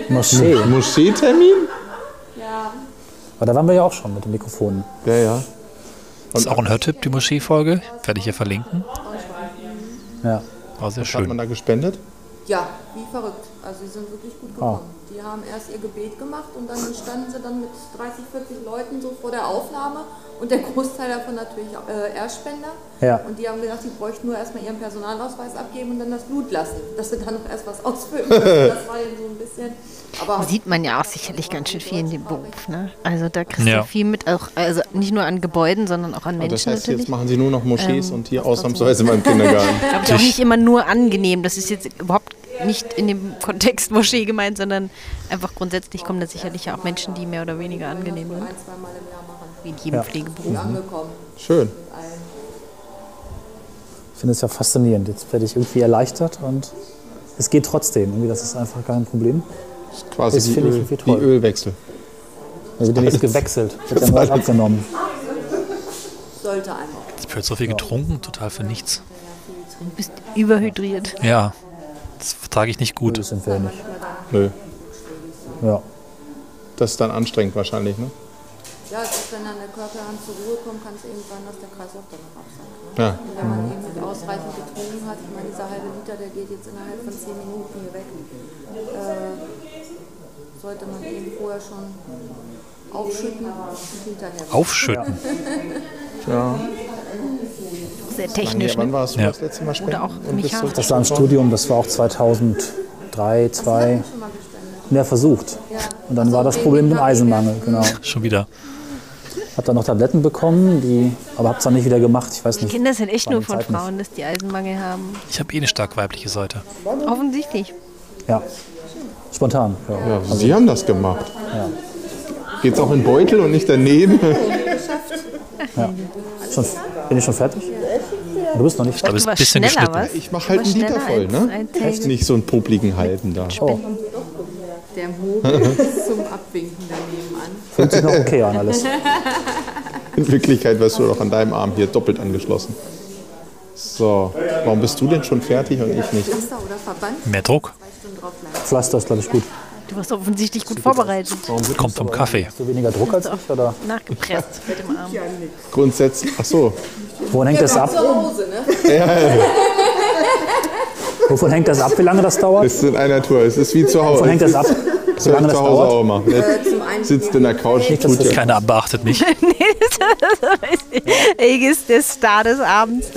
Moschee. Moscheetermin? Aber da waren wir ja auch schon mit dem Mikrofon. Ja, ja. Das ist auch ein Hörtipp, die Moschee-Folge. Werde ich hier verlinken. Ja. War sehr Hat man schön. da gespendet? Ja, wie verrückt. Also sie sind wirklich gut Ah. gekommen. Die haben erst ihr Gebet gemacht und dann standen sie dann mit 30, 40 Leuten so vor der Aufnahme und der Großteil davon natürlich äh, Erstspender. Ja. Und die haben gesagt, sie bräuchten nur erstmal ihren Personalausweis abgeben und dann das Blut lassen, dass sie dann noch erst was ausfüllen müssen. Das war denen so ein bisschen. Aber Sieht man ja auch sicherlich ganz schön viel in dem Beruf, ne? Also da kriegst Ja. du viel mit, auch, also nicht nur an Gebäuden, sondern auch an Und das Menschen heißt, natürlich. jetzt machen Sie nur noch Moschees Ähm, und hier ausnahmsweise mal im Kindergarten. glaube ich, auch nicht immer nur angenehm. Das ist jetzt überhaupt nicht in dem Kontext Moschee gemeint, sondern einfach grundsätzlich kommen da sicherlich ja auch Menschen, die mehr oder weniger angenehm sind, wie in jedem Ja. Pflegeberuf. Angekommen Schön. Ich finde es ja faszinierend. Jetzt werde ich irgendwie erleichtert und es geht trotzdem. Irgendwie, das ist einfach kein Problem. Quasi Das wie, finde ich Öl, wie. Ölwechsel. Da wird ja nichts gewechselt. Wird ja nur was abgenommen. Sollte einmal. Ich habe so viel getrunken, total für nichts. Du bist überhydriert. Ja, das vertrage ich nicht gut. Das sind wir nicht. Nö. Ja. Das ist dann anstrengend wahrscheinlich, ne? Ja, es ist, wenn dann der Körper dann zur Ruhe kommt, kann es eben sein, dass der Kreislauf dann noch absackt. Ne? Ja. Und wenn man eben mit ausreichend getrunken hat, ich meine, dieser halbe Liter, der geht jetzt innerhalb von 10 Minuten hier weg, äh, sollte man eben vorher schon aufschütten und hinterher. Aufschütten. ja. Sehr technisch. Ja, wann Ne? warst du Ja. das letzte Mal spenden? auch Und. Das war im Studium, das war auch 2003, 2002. Ja, versucht. Und dann war das Problem mit dem Eisenmangel, genau. Schon wieder. Hab dann noch Tabletten bekommen, die, aber hab's dann nicht wieder gemacht. Ich weiß nicht. Kinder sind echt nur die von Zeit nicht. Frauen, dass die Eisenmangel haben. Ich habe eh eine stark weibliche Seite. Offensichtlich. Ja. Spontan. Ja. Ja, Sie haben das gemacht. Geht's auch in Beutel und nicht daneben? Schon, bin ich schon fertig? Du bist noch nicht Ich glaube, fertig. es ist ein bisschen schneller, geschnitten. was? Ich mache halt einen Liter voll, ne? Echt nicht so einen publiken halben da. Oh, Der Mogel ist zum Abwinken daneben an. fühlt sich noch okay an alles. In Wirklichkeit wirst du doch an deinem Arm hier doppelt angeschlossen. So, warum bist du denn schon fertig und ich nicht? Pflaster oder Verband, Mehr Druck? Pflaster ist, glaube ich, gut. Du warst offensichtlich gut vorbereitet. Kommt vom Kaffee. Hast du weniger Druck als ich? Oder? Nachgepresst mit dem Arm. Grundsätzlich, ach so, Wovon hängt das ab? Zu Hause, ne? Wovon hängt das ab, wie lange das dauert? es ist in einer Tour, es ist wie zu Hause. Wovon hängt das ab? Habe lange zu Hause dauert? auch immer. Äh, Sitzt in der Couch, Nicht, tut das ja. Keiner beachtet mich. Helge ist der Star des Abends.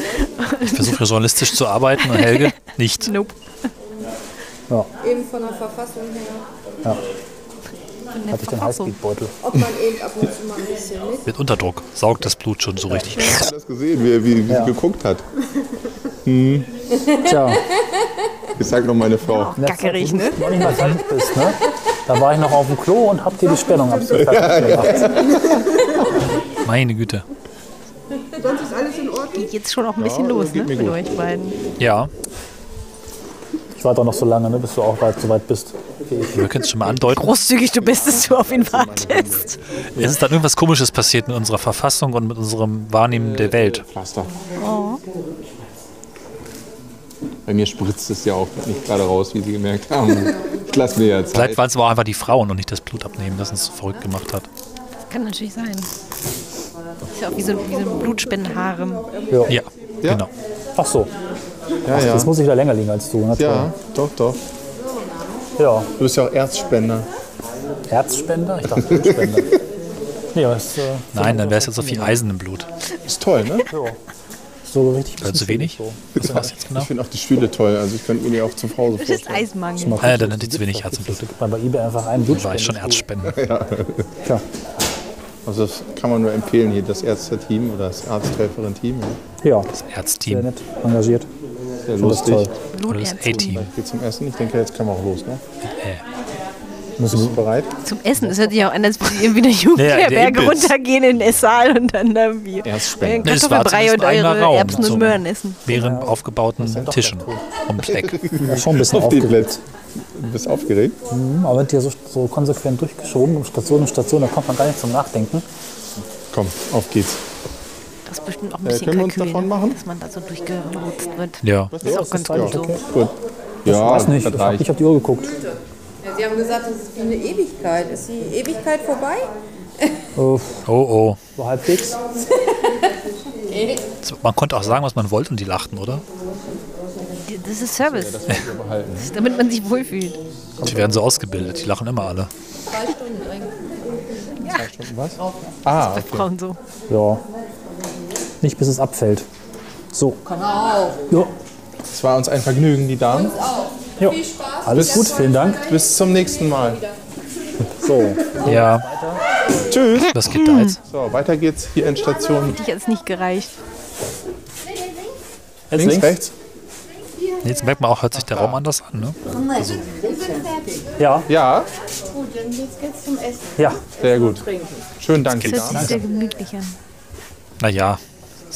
Ich versuche journalistisch zu arbeiten und Helge nicht. Nope. Ja, eben von der Verfassung her, hatte ich den Highspeed-Beutel. ob man eben ab und zu mal ein bisschen mit. Mit Unterdruck saugt das Blut schon so richtig. Ich habe das gesehen, wie, er- wie, wie Ja. sie geguckt hat. Tja, Ich sag noch meine Frau. Gackerig, ne? noch nicht mal fertig bist, ne? Da war ich noch auf dem Klo und hab dir die Spannung absolut fertig gemacht. Meine Güte. Geht jetzt schon auch ein bisschen los, ne? Mit euch beiden. Ja, Ich warte auch noch so lange, ne, bis du auch weit, so weit bist. Wir können es schon mal andeuten. Großzügig du bist, dass du auf ihn wartest. Es ist dann irgendwas Komisches passiert mit unserer Verfassung und mit unserem Wahrnehmen der Welt. Pflaster. Bei mir spritzt es ja auch nicht gerade raus, wie Sie gemerkt haben. Ich lasse mir ja Zeit. Vielleicht waren es aber auch einfach die Frauen und nicht das Blut abnehmen, das uns so verrückt gemacht hat. Kann natürlich sein. Ist ja auch wie so, wie so ein Blutspendenharem. Ja. Ja, Ja. genau. Ach so, Ja, ja. jetzt muss ich da länger liegen als du. Ja, doch, doch. Ja. Du bist ja auch Erzspender. Herzspender? Ich dachte Blutspender. nee, ist, äh, Nein, dann wäre es jetzt so viel Eisen im Blut. Ist toll, ne? so richtig. Zu wenig? So. Was das jetzt genau? Ich finde auch die Stühle toll. Also ich könnte mir die auch zu Hause Das ist vorstellen. Eismangel. Ah, ja, dann hätte ich zu wenig Herz im Blut. Gibt man bei eBay einfach einen Dann war ich Blutspender. schon Erzspender. Tja, Also das kann man nur empfehlen hier, das Ärzte-Team oder das Arzthelferin-Team. Ja. ja, sehr Erzteam nett, engagiert. Sehr lustig. das A-Team. Geht zum Essen. Ich denke, jetzt können wir auch los, ne? Äh, Müssen du bereit? Zum Essen. Das hört sich auch an, als wir wieder Ja, der Jugendherberge Imbiss. runtergehen in den Esssaal und dann da wie Erstspender. euren Nee, es war Kartoffelbrei und eure Raum Erbsen und Möhren essen. mehreren aufgebauten Tischen ums Eck. Ja, schon ein bisschen aufgeregt. Du bist aufgeregt? Mhm, Aber wird hier so, so konsequent durchgeschoben, um Station um Station, da kommt man gar nicht zum Nachdenken. Komm, auf geht's. Das ist bestimmt auch ein Äh, bisschen können wir uns Kalkül, davon machen? dass man da so durchgelotst wird. Ja, Das ist auch ganz Ja, gut so. okay. Gut. Ja, Weiß nicht, das ich habe reicht. nicht auf die Uhr geguckt. Ja, Sie haben gesagt, es ist wie eine Ewigkeit. Ist die Ewigkeit vorbei? Äh, oh oh. so halbwegs. Man konnte auch sagen, was man wollte und die lachten, oder? Das ist Service, Behalten. damit man sich wohlfühlt. Die werden so ausgebildet, die lachen immer alle. Zwei Stunden drin. Was? Ah, okay. Frauen so. Ja. Nicht bis es abfällt. So. Kann auch. Ja. Es war uns ein Vergnügen, die Damen. Ja. Viel Spaß. Alles gut, vielen Dank. Bis zum nächsten Mal. So. Ja, Tschüss. was geht da jetzt? So, weiter geht's hier in Station Ich hätte es nicht gereicht. Jetzt links, rechts. Jetzt merkt man auch, hört sich der Raum anders an, ne? Ja, Ja, Gut, dann jetzt geht's zum Essen. ja. sehr gut. Schönen Dank, die Das hört Damen. sich sehr gemütlich an. Naja,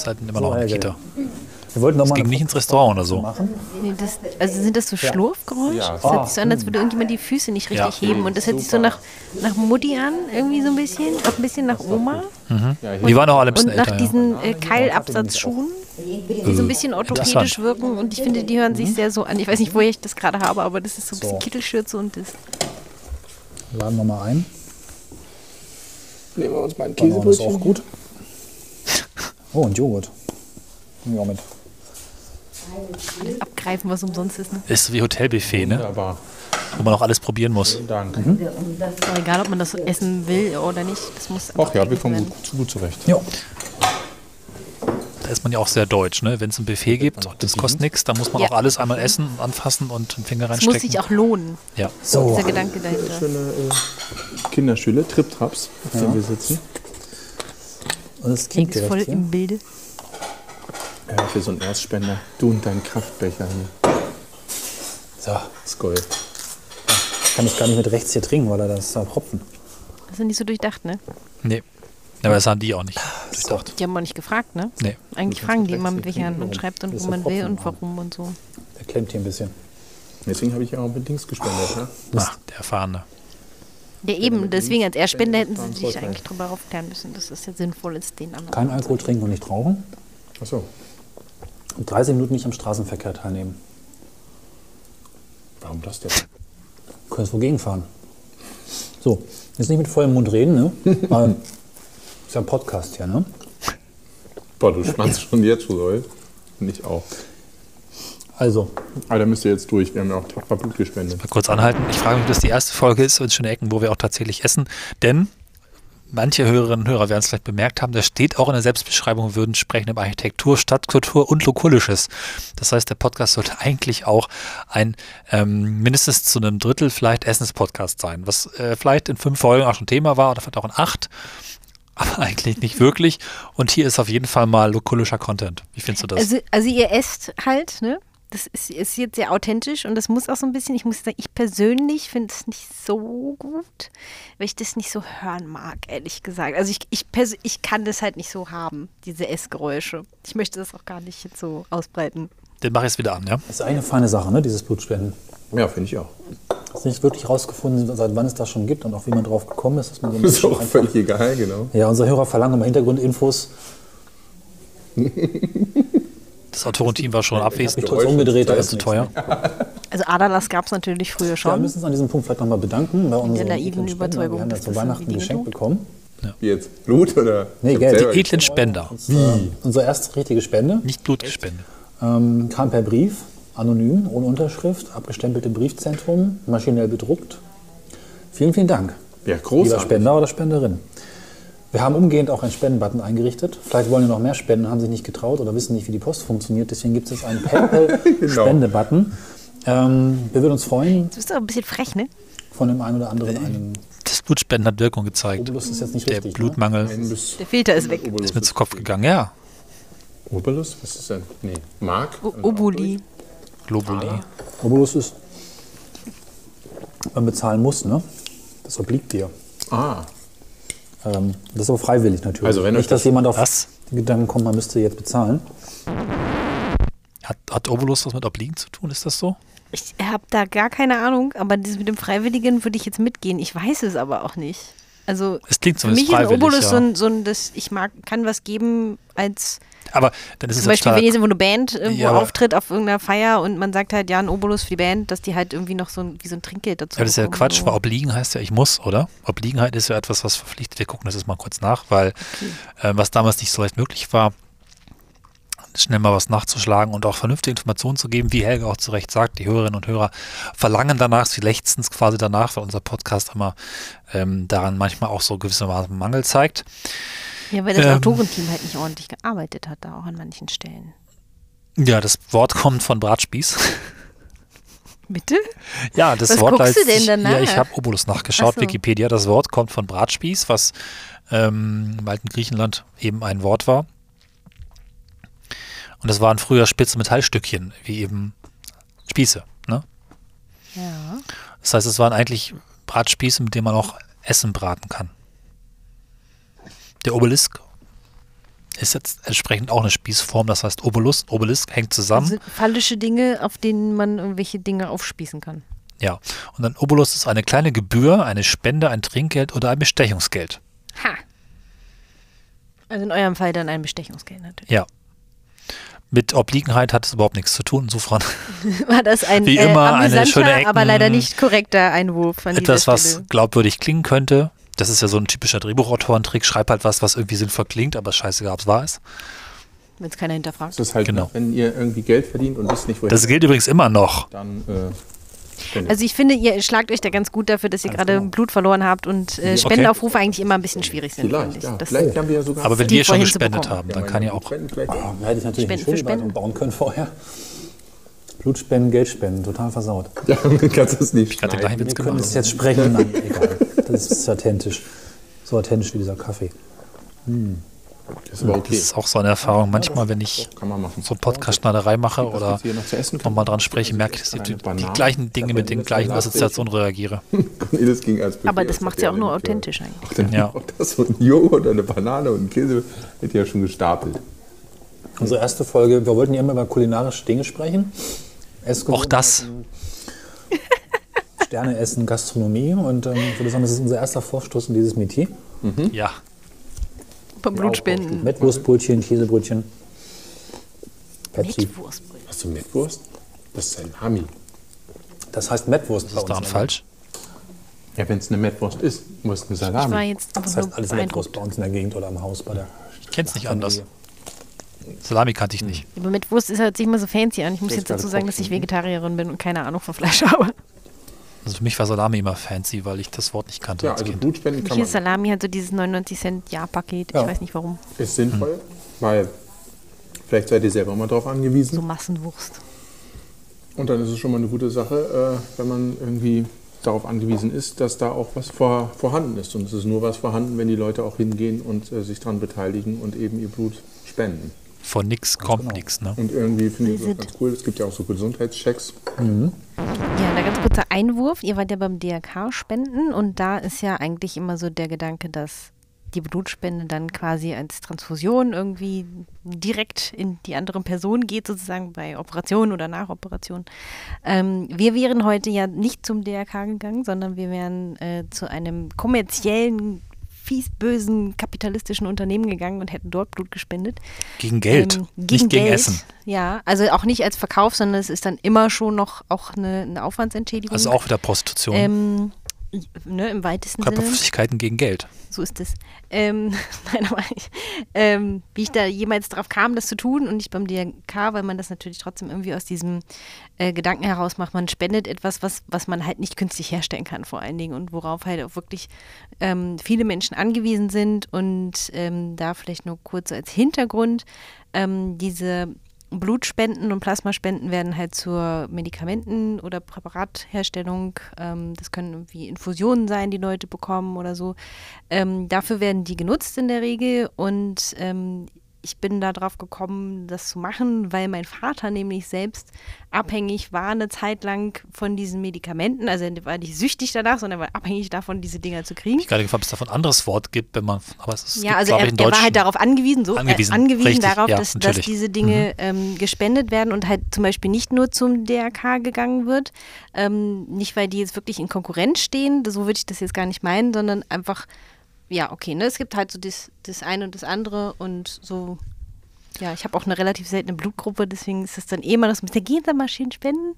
ist halt immer noch eine. Kita. Wir wollten noch mal Ging nicht ins Restaurant oder so. machen. Nee, das, also sind das so Schlurfgeräusche? Ja. Das hört sich so an, als würde irgendjemand die Füße nicht richtig Ja. heben. Und das hört sich so nach, nach Mutti an, irgendwie so ein bisschen. Auch ein bisschen nach Oma. Die waren auch alle ein bisschen Und nach älter, ja. diesen äh, Keilabsatzschuhen, die so ein bisschen orthopädisch wirken. Und ich finde, die hören sich sehr so an. Ich weiß nicht, woher ich das gerade habe, aber das ist so ein bisschen So. Kittelschürze und das. Laden wir mal ein. Nehmen wir uns mal ein war das auch Käsebrötchen. gut. Oh, und Joghurt. Ja, mit. Alles abgreifen, was umsonst ist. Ne? Ist wie Hotelbuffet, ne? Wunderbar. Wo man auch alles probieren muss. Vielen Dank. Auch egal, ob man das essen will oder nicht. Das muss Ach ja, wir kommen gut, gut zurecht. Ja. Da ist man ja auch sehr deutsch, ne? Wenn es ein Buffet gibt das kostet nichts, dann muss man Ja. auch alles einmal essen, und anfassen und den Finger Es reinstecken. muss sich auch lohnen, ja. So. dieser Gedanke dahinter. Schöne äh, Kinderstühle, Trip-Traps, auf denen wir sitzen. Und es Klingt direkt voll hier. im Bilde. Ja, für so einen Erstspender. Du und dein Kraftbecher hier. So. Das ist Gold. Kann ich gar nicht mit rechts hier trinken, weil er das da Hopfen. Das ist nicht so durchdacht, ne? Nee. Aber das haben die auch nicht durchdacht. Die haben auch nicht gefragt, ne? Nee. Eigentlich fragen die immer, mit welcher Hand man schreibt und Das wo ist man will und warum und so. Der klemmt hier ein bisschen. Deswegen habe ich ja auch mit Dings gespendet. Ne? Ach, der Erfahrene. Ja, eben, deswegen als Erspender hätten sie sich eigentlich drüber aufklären müssen, dass das ja sinnvoll ist, den anderen. Kein Alkohol trinken und nicht rauchen. Achso. und 30 Minuten nicht am Straßenverkehr teilnehmen. Warum das denn? Du könntest wogegen fahren. So, jetzt nicht mit vollem Mund reden, ne? Weil, ist ja ein Podcast hier, ne? Boah, du spannst schon jetzt so, oder? Nicht auch. Also, Aber da müsst ihr jetzt durch. Wir haben ja auch tapfer Blut gespendet. Mal kurz anhalten. Ich frage mich, ob das die erste Folge ist in schöne Ecken, wo wir auch tatsächlich essen. Denn manche Hörerinnen und Hörer werden es vielleicht bemerkt haben, da steht auch in der Selbstbeschreibung, wir würden sprechen über Architektur, Stadtkultur und Lokulisches. Das heißt, der Podcast sollte eigentlich auch ein ähm, mindestens zu einem Drittel vielleicht Essenspodcast sein, was äh, vielleicht in fünf Folgen auch schon Thema war oder vielleicht auch in acht. Aber eigentlich nicht wirklich. Und hier ist auf jeden Fall mal lokulischer Content. Wie findest du das? Also, also ihr esst halt, ne? Das ist, ist jetzt sehr authentisch und das muss auch so ein bisschen, ich muss sagen, ich persönlich finde es nicht so gut, weil ich das nicht so hören mag, ehrlich gesagt. Also ich, ich, ich kann das halt nicht so haben, diese Essgeräusche. Ich möchte das auch gar nicht jetzt so ausbreiten. Den mache ich jetzt wieder an, ja? das ist eine feine Sache, ne? Dieses Blutspenden. Ja, finde ich auch. Ist nicht wirklich rausgefunden, seit wann es das schon gibt und auch wie man drauf gekommen ist. Dass man so ein Ist auch völlig egal, genau. ja, unsere Hörer verlangen immer Hintergrundinfos. Das Autorenteam war schon abwesend. Kurz umgedreht, da Das ist zu teuer. Also Adalas gab es natürlich früher Ja, wir schon. müssen uns an diesem Punkt vielleicht nochmal bedanken bei unseren naiven. Überzeugung, Wir haben ja dass zu das Weihnachten irgendwie ein Geschenk tut. bekommen. Wie jetzt? Blut oder? Nee, Ich Geld. Die edlen Spender, Wie? Unsere erste richtige Spende nicht Blutgespende. ähm, kam per Brief, anonym, ohne Unterschrift, abgestempelt im Briefzentrum, maschinell bedruckt. Vielen, vielen Dank, Ja, lieber großartig. Spender oder Spenderin. Wir haben umgehend auch einen Spendenbutton eingerichtet. Vielleicht wollen ja noch mehr spenden, haben sich nicht getraut oder wissen nicht, wie die Post funktioniert. Deswegen gibt es einen Genau. PayPal-Spendebutton. Ähm, wir würden uns freuen, Du bist doch ein bisschen frech, ne? von dem einen oder anderen einen. Das Blutspenden hat Wirkung gezeigt. Obolus ist jetzt nicht Der richtig. Ne? Blutmangel Bis Der Filter ist weg. ist mir zu Kopf gegangen. Ja, Obolus? Was ist denn? Nee. Mark? O Obuli. Globuli. Obolus ist, man bezahlen muss, ne? Das obliegt dir. Ah, Ähm, das ist aber freiwillig natürlich. Also wenn euch Nicht, dass das- jemand auf Was? den Gedanken kommt, man müsste jetzt bezahlen. Hat, hat Obolus was mit Obliegen zu tun? Ist das so? Ich habe da gar keine Ahnung, aber das mit dem Freiwilligen würde ich jetzt mitgehen. Ich weiß es aber auch nicht. Also Es klingt für mich ist. Obolus ja. so ein, so ein das, ich mag, kann was geben als Aber dann ist es zum jetzt Beispiel, wenn jetzt irgendwo eine Band irgendwo Ja, auftritt auf irgendeiner Feier und man sagt halt, ja, ein Obolus für die Band, dass die halt irgendwie noch so ein, wie so ein Trinkgeld dazu Ja, das ist ja Quatsch, so. weil Obliegen heißt ja, ich muss, oder? Obliegenheit ist ja etwas, was verpflichtet. Wir gucken das jetzt mal kurz nach, weil äh, was damals nicht so leicht möglich war, schnell mal was nachzuschlagen und auch vernünftige Informationen zu geben, wie Helga auch zu Recht sagt, die Hörerinnen und Hörer verlangen danach, sie lechzen es quasi danach, weil unser Podcast immer ähm, daran manchmal auch so gewissermaßen Mangel zeigt. Ja, weil das Ähm. Autorenteam halt nicht ordentlich gearbeitet hat, da auch an manchen Stellen. Ja, das Wort kommt von Bratspieß. Bitte? Ja, das Was Wort guckst du als denn ich, danach? Ja, ich habe Obolus nachgeschaut, Ach so. Wikipedia. Das Wort kommt von Bratspieß, was ähm, im alten Griechenland eben ein Wort war. Und das waren früher spitze Metallstückchen, wie eben Spieße. Ne? Ja. Das heißt, es waren eigentlich Bratspieße, mit denen man auch Essen braten kann. Der Obelisk ist jetzt entsprechend auch eine Spießform, das heißt Obolus, Obelisk hängt zusammen. Also fallische Dinge, auf denen man irgendwelche Dinge aufspießen kann. Ja, und ein Obolus ist eine kleine Gebühr, eine Spende, ein Trinkgeld oder ein Bestechungsgeld. Ha! Also in eurem Fall dann ein Bestechungsgeld natürlich. Ja. Mit Obliegenheit hat es überhaupt nichts zu tun. Insofern War das ein Wie äh, immer eine amüsanter, schöne Ecken- aber leider nicht korrekter Einwurf an etwas, was glaubwürdig klingen könnte. Das ist ja so ein typischer Drehbuchautorentrick. Schreib halt was, was irgendwie sinnvoll klingt, aber scheißegal, ob es wahr ist. Wenn es keiner hinterfragt. das ist halt, Genau. wenn ihr irgendwie Geld verdient und wisst nicht, woher, Das gilt übrigens immer noch. dann äh. Also ich finde, ihr schlagt euch da ganz gut dafür, dass ihr gerade genau. Blut verloren habt und äh, Spendenaufrufe eigentlich immer ein bisschen schwierig sind. vielleicht, finde ich. ja. Das- Vielleicht haben wir ja sogar. Aber wenn Die wir schon gespendet haben, dann kann ja auch. Spenden vielleicht. Da hätte ich natürlich Spenden für Schulleitung Spenden. bauen können vorher. Blutspenden, Geldspenden, total versaut. Ja, du kannst es nicht gleichen schneiden. Witz Wir können es jetzt sprechen, nein, egal. Das ist authentisch. So authentisch wie dieser Kaffee. Das ist aber Das okay. ist auch so eine Erfahrung. Manchmal, wenn ich so Podcast-Schneiderei mache oder nochmal dran spreche, merke ich, dass ich Eine die, die gleichen Dinge mit den gleichen Assoziationen reagiere. Aber das macht hat ja auch nur authentisch eigentlich. Ach, dann Ja. auch das so ein Joghurt oder eine Banane und ein Käse hätte ja schon gestapelt. Unsere erste Folge, wir wollten ja immer über kulinarische Dinge sprechen. Auch das. Sterne essen, Gastronomie. Und ähm, ich würde sagen, das ist unser erster Vorstoß in dieses Metier. Ja. Beim Blutspenden. Mettwurstbrötchen, Käsebrötchen. Pepsi. Mettwurstbrötchen. Hast du Mettwurst? Das ist Salami. Das heißt Mettwurst Was ist daran falsch? Ja, wenn es eine Mettwurst ist, muss es eine Ich war Salami. jetzt Das heißt alles Mettwurst beeindruckt. bei uns in der Gegend oder im Haus bei der Ich kenne es nicht Familie. Salami kannte ich nicht. Aber mit Wurst ist halt sich immer so fancy an. Ich muss jetzt dazu sagen, dass ich ne? Vegetarierin bin und keine Ahnung von Fleisch habe. Also für mich war Salami immer fancy, weil ich das Wort nicht kannte Ja, als also Kind. Blutspenden kann Hier man. Salami halt so dieses 99 Cent Jahrpaket. Ja. Ich weiß nicht warum. Ist sinnvoll, weil vielleicht seid ihr selber mal drauf angewiesen. So Massenwurst. Und dann ist es schon mal eine gute Sache, äh, wenn man irgendwie darauf angewiesen ist, dass da auch was vor, vorhanden ist. Und es ist nur was vorhanden, wenn die Leute auch hingehen und äh, sich daran beteiligen und eben ihr Blut spenden. Von nix kommt genau. nix, ne? Und irgendwie finde ich das ganz cool. Es gibt ja auch so Gesundheitschecks. Ja, da ganz kurzer Einwurf. Ihr wart ja beim DRK spenden und da ist ja eigentlich immer so der Gedanke, dass die Blutspende dann quasi als Transfusion irgendwie direkt in die andere Person geht, sozusagen bei Operation oder nach Operation. Ähm, wir wären heute ja nicht zum DRK gegangen, sondern wir wären äh, zu einem kommerziellen, fies bösen kapitalistischen Unternehmen gegangen und hätten dort Blut gespendet. Gegen Geld, Ähm, nicht gegen Geld. Essen. Ja, also auch nicht als Verkauf, sondern es ist dann immer schon noch auch eine, eine Aufwandsentschädigung. Also auch wieder Prostitution. ähm, ne, im weitesten Sinne. Körperflüssigkeiten gegen Geld. So ist es. Ähm, nein, aber ich, ähm, wie ich da jemals drauf kam, das zu tun und nicht beim DRK, weil man das natürlich trotzdem irgendwie aus diesem äh, Gedanken heraus macht, man spendet etwas, was, was man halt nicht künstlich herstellen kann vor allen Dingen und worauf halt auch wirklich ähm, viele Menschen angewiesen sind und ähm, da vielleicht nur kurz als Hintergrund, ähm, diese Blutspenden und Plasmaspenden werden halt zur Medikamenten- oder Präparatherstellung, ähm, das können irgendwie Infusionen sein, die Leute bekommen oder so. Ähm, dafür werden die genutzt in der Regel und ähm, ich bin da drauf gekommen, das zu machen, weil mein Vater nämlich selbst abhängig war eine Zeit lang von diesen Medikamenten. Also er war nicht süchtig danach, sondern er war abhängig davon, diese Dinger zu kriegen. Ich gerade gefragt, ob es davon ein anderes Wort gibt, wenn man, aber es ist, Ja, also er, er war halt darauf angewiesen, so Angewiesen, äh, angewiesen richtig, darauf, ja, dass, dass. Mhm. diese Dinge ähm, gespendet werden und halt zum Beispiel nicht nur zum DRK gegangen wird, ähm, nicht weil die jetzt wirklich in Konkurrenz stehen, so würde ich das jetzt gar nicht meinen, sondern einfach, ja, okay, ne, es gibt halt so das, das eine und das andere und so. Ja, ich habe auch eine relativ seltene Blutgruppe, deswegen ist es dann eh immer das mit der Gentamaschinen spenden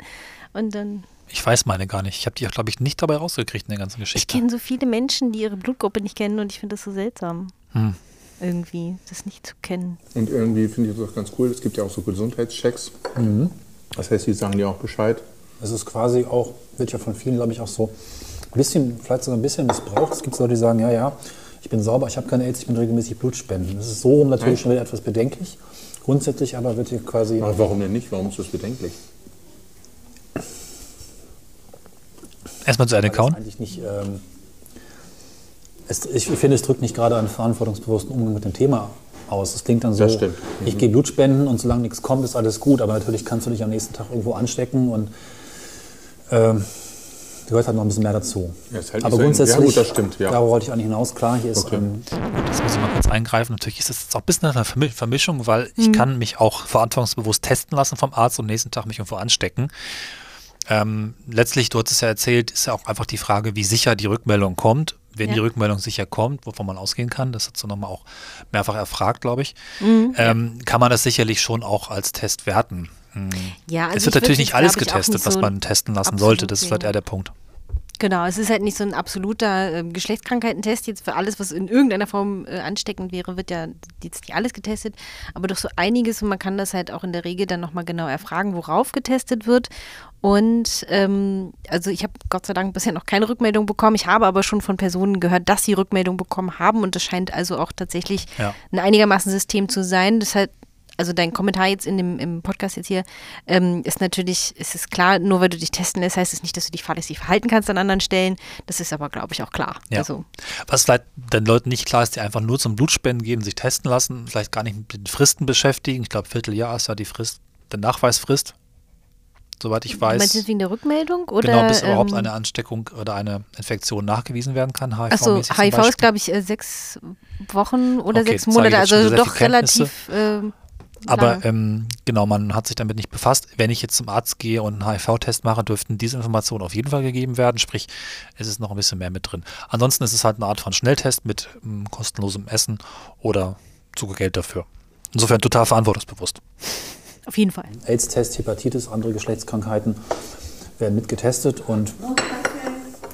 und dann Ich weiß meine gar nicht. Ich habe die, glaube ich, nicht dabei rausgekriegt in der ganzen Ich Geschichte. kenne so viele Menschen, die ihre Blutgruppe nicht kennen und ich finde das so seltsam. Hm. Irgendwie, das nicht zu kennen. Und irgendwie finde ich das auch ganz cool. Es gibt ja auch so Gesundheitschecks. Mhm. Das heißt, die sagen dir auch Bescheid. Es ist quasi auch, wird ja von vielen, glaube ich, auch so ein bisschen, vielleicht sogar ein bisschen missbraucht. Es gibt Leute, die sagen, ja, ja, ich bin sauber, ich habe keine AIDS, ich bin regelmäßig Blutspenden. Das ist so rum natürlich schon wieder etwas bedenklich. Grundsätzlich aber wird hier quasi, Aber warum denn nicht? Warum ist das bedenklich? Erstmal zu Ende es kauen. eigentlich nicht, ähm, es, ich finde, es drückt nicht gerade einen verantwortungsbewussten Umgang mit dem Thema aus. Es klingt dann so, Das stimmt. ich gehe Blut spenden und solange nichts kommt, ist alles gut. Aber natürlich kannst du dich am nächsten Tag irgendwo anstecken und ähm, gehört halt noch ein bisschen mehr dazu. Ja, ist halt Aber so- ja, grundsätzlich, gut, das stimmt, ja. darauf wollte ich eigentlich hinaus. Klar, hier ist Okay. ähm, Gut, das muss ich mal kurz eingreifen. Natürlich ist das jetzt auch ein bisschen eine Vermi- Vermischung, weil ich kann mich auch verantwortungsbewusst testen lassen vom Arzt und nächsten Tag mich irgendwo anstecken. Ähm, letztlich, du hast es ja erzählt, ist ja auch einfach die Frage, wie sicher die Rückmeldung kommt. Wenn Ja. die Rückmeldung sicher kommt, wovon man ausgehen kann, das hat du nochmal auch mehrfach erfragt, glaube ich, Mhm. ähm, kann man das sicherlich schon auch als Test werten. Hm. Ja, also es wird natürlich nicht alles getestet, nicht was so man testen lassen sollte. Das ist halt sehen. eher der Punkt. Genau, es ist halt nicht so ein absoluter ähm, Geschlechtskrankheitentest. Jetzt für alles, was in irgendeiner Form äh, ansteckend wäre, wird ja jetzt nicht alles getestet, aber doch so einiges und man kann das halt auch in der Regel dann nochmal genau erfragen, worauf getestet wird. Und ähm, also ich habe Gott sei Dank bisher noch keine Rückmeldung bekommen. Ich habe aber schon von Personen gehört, dass sie Rückmeldung bekommen haben und das scheint also auch tatsächlich Ja. ein einigermaßen System zu sein. Deshalb also dein Kommentar jetzt in dem im Podcast jetzt hier ähm, ist natürlich, es ist klar, nur weil du dich testen lässt, heißt es nicht, dass du dich fahrlässig verhalten kannst an anderen Stellen. Das ist aber, glaube ich, auch klar. Ja. Also, Was vielleicht den Leuten nicht klar ist, die einfach nur zum Blutspenden gehen, sich testen lassen, vielleicht gar nicht mit den Fristen beschäftigen. Ich glaube, Vierteljahr ist ja die Frist, der Nachweisfrist, soweit ich weiß. meinst du wegen der Rückmeldung? Oder, genau, bis überhaupt ähm, eine Ansteckung oder eine Infektion nachgewiesen werden kann. Achso, HIV-mäßig zum HIV ist, glaube ich, äh, sechs Wochen oder Okay, sechs Monate, also doch relativ. ähm, Aber ähm, genau, man hat sich damit nicht befasst. Wenn ich jetzt zum Arzt gehe und einen HIV-Test mache, dürften diese Informationen auf jeden Fall gegeben werden. Sprich, es ist noch ein bisschen mehr mit drin. Ansonsten ist es halt eine Art von Schnelltest mit ähm, kostenlosem Essen oder sogar Geld dafür. Insofern total verantwortungsbewusst. Auf jeden Fall. AIDS-Test, Hepatitis, andere Geschlechtskrankheiten werden mitgetestet und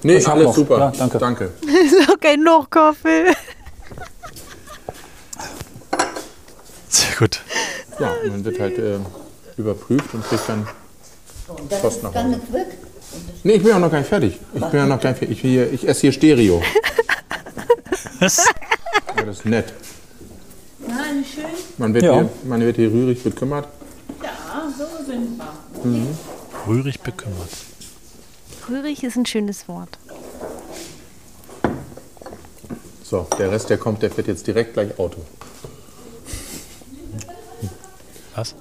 Nee, Ich alles noch. super. Ja, danke. danke. Ist auch kein noch Kaffee. Sehr gut. Ja, und dann wird halt äh, überprüft und kriegt dann Post nach Hause. Nee, ich bin ja noch gar nicht fertig. Ich bin ja noch gar nicht fertig. Ich, hier, ich esse hier Stereo. Was? Ja, das ist nett. Nein, schön. Man wird, Ja. hier, man wird hier rührig bekümmert. Ja, so sind wir. Rührig bekümmert. Rührig ist ein schönes Wort. So, der Rest, der kommt, der fährt jetzt direkt gleich Auto. Was?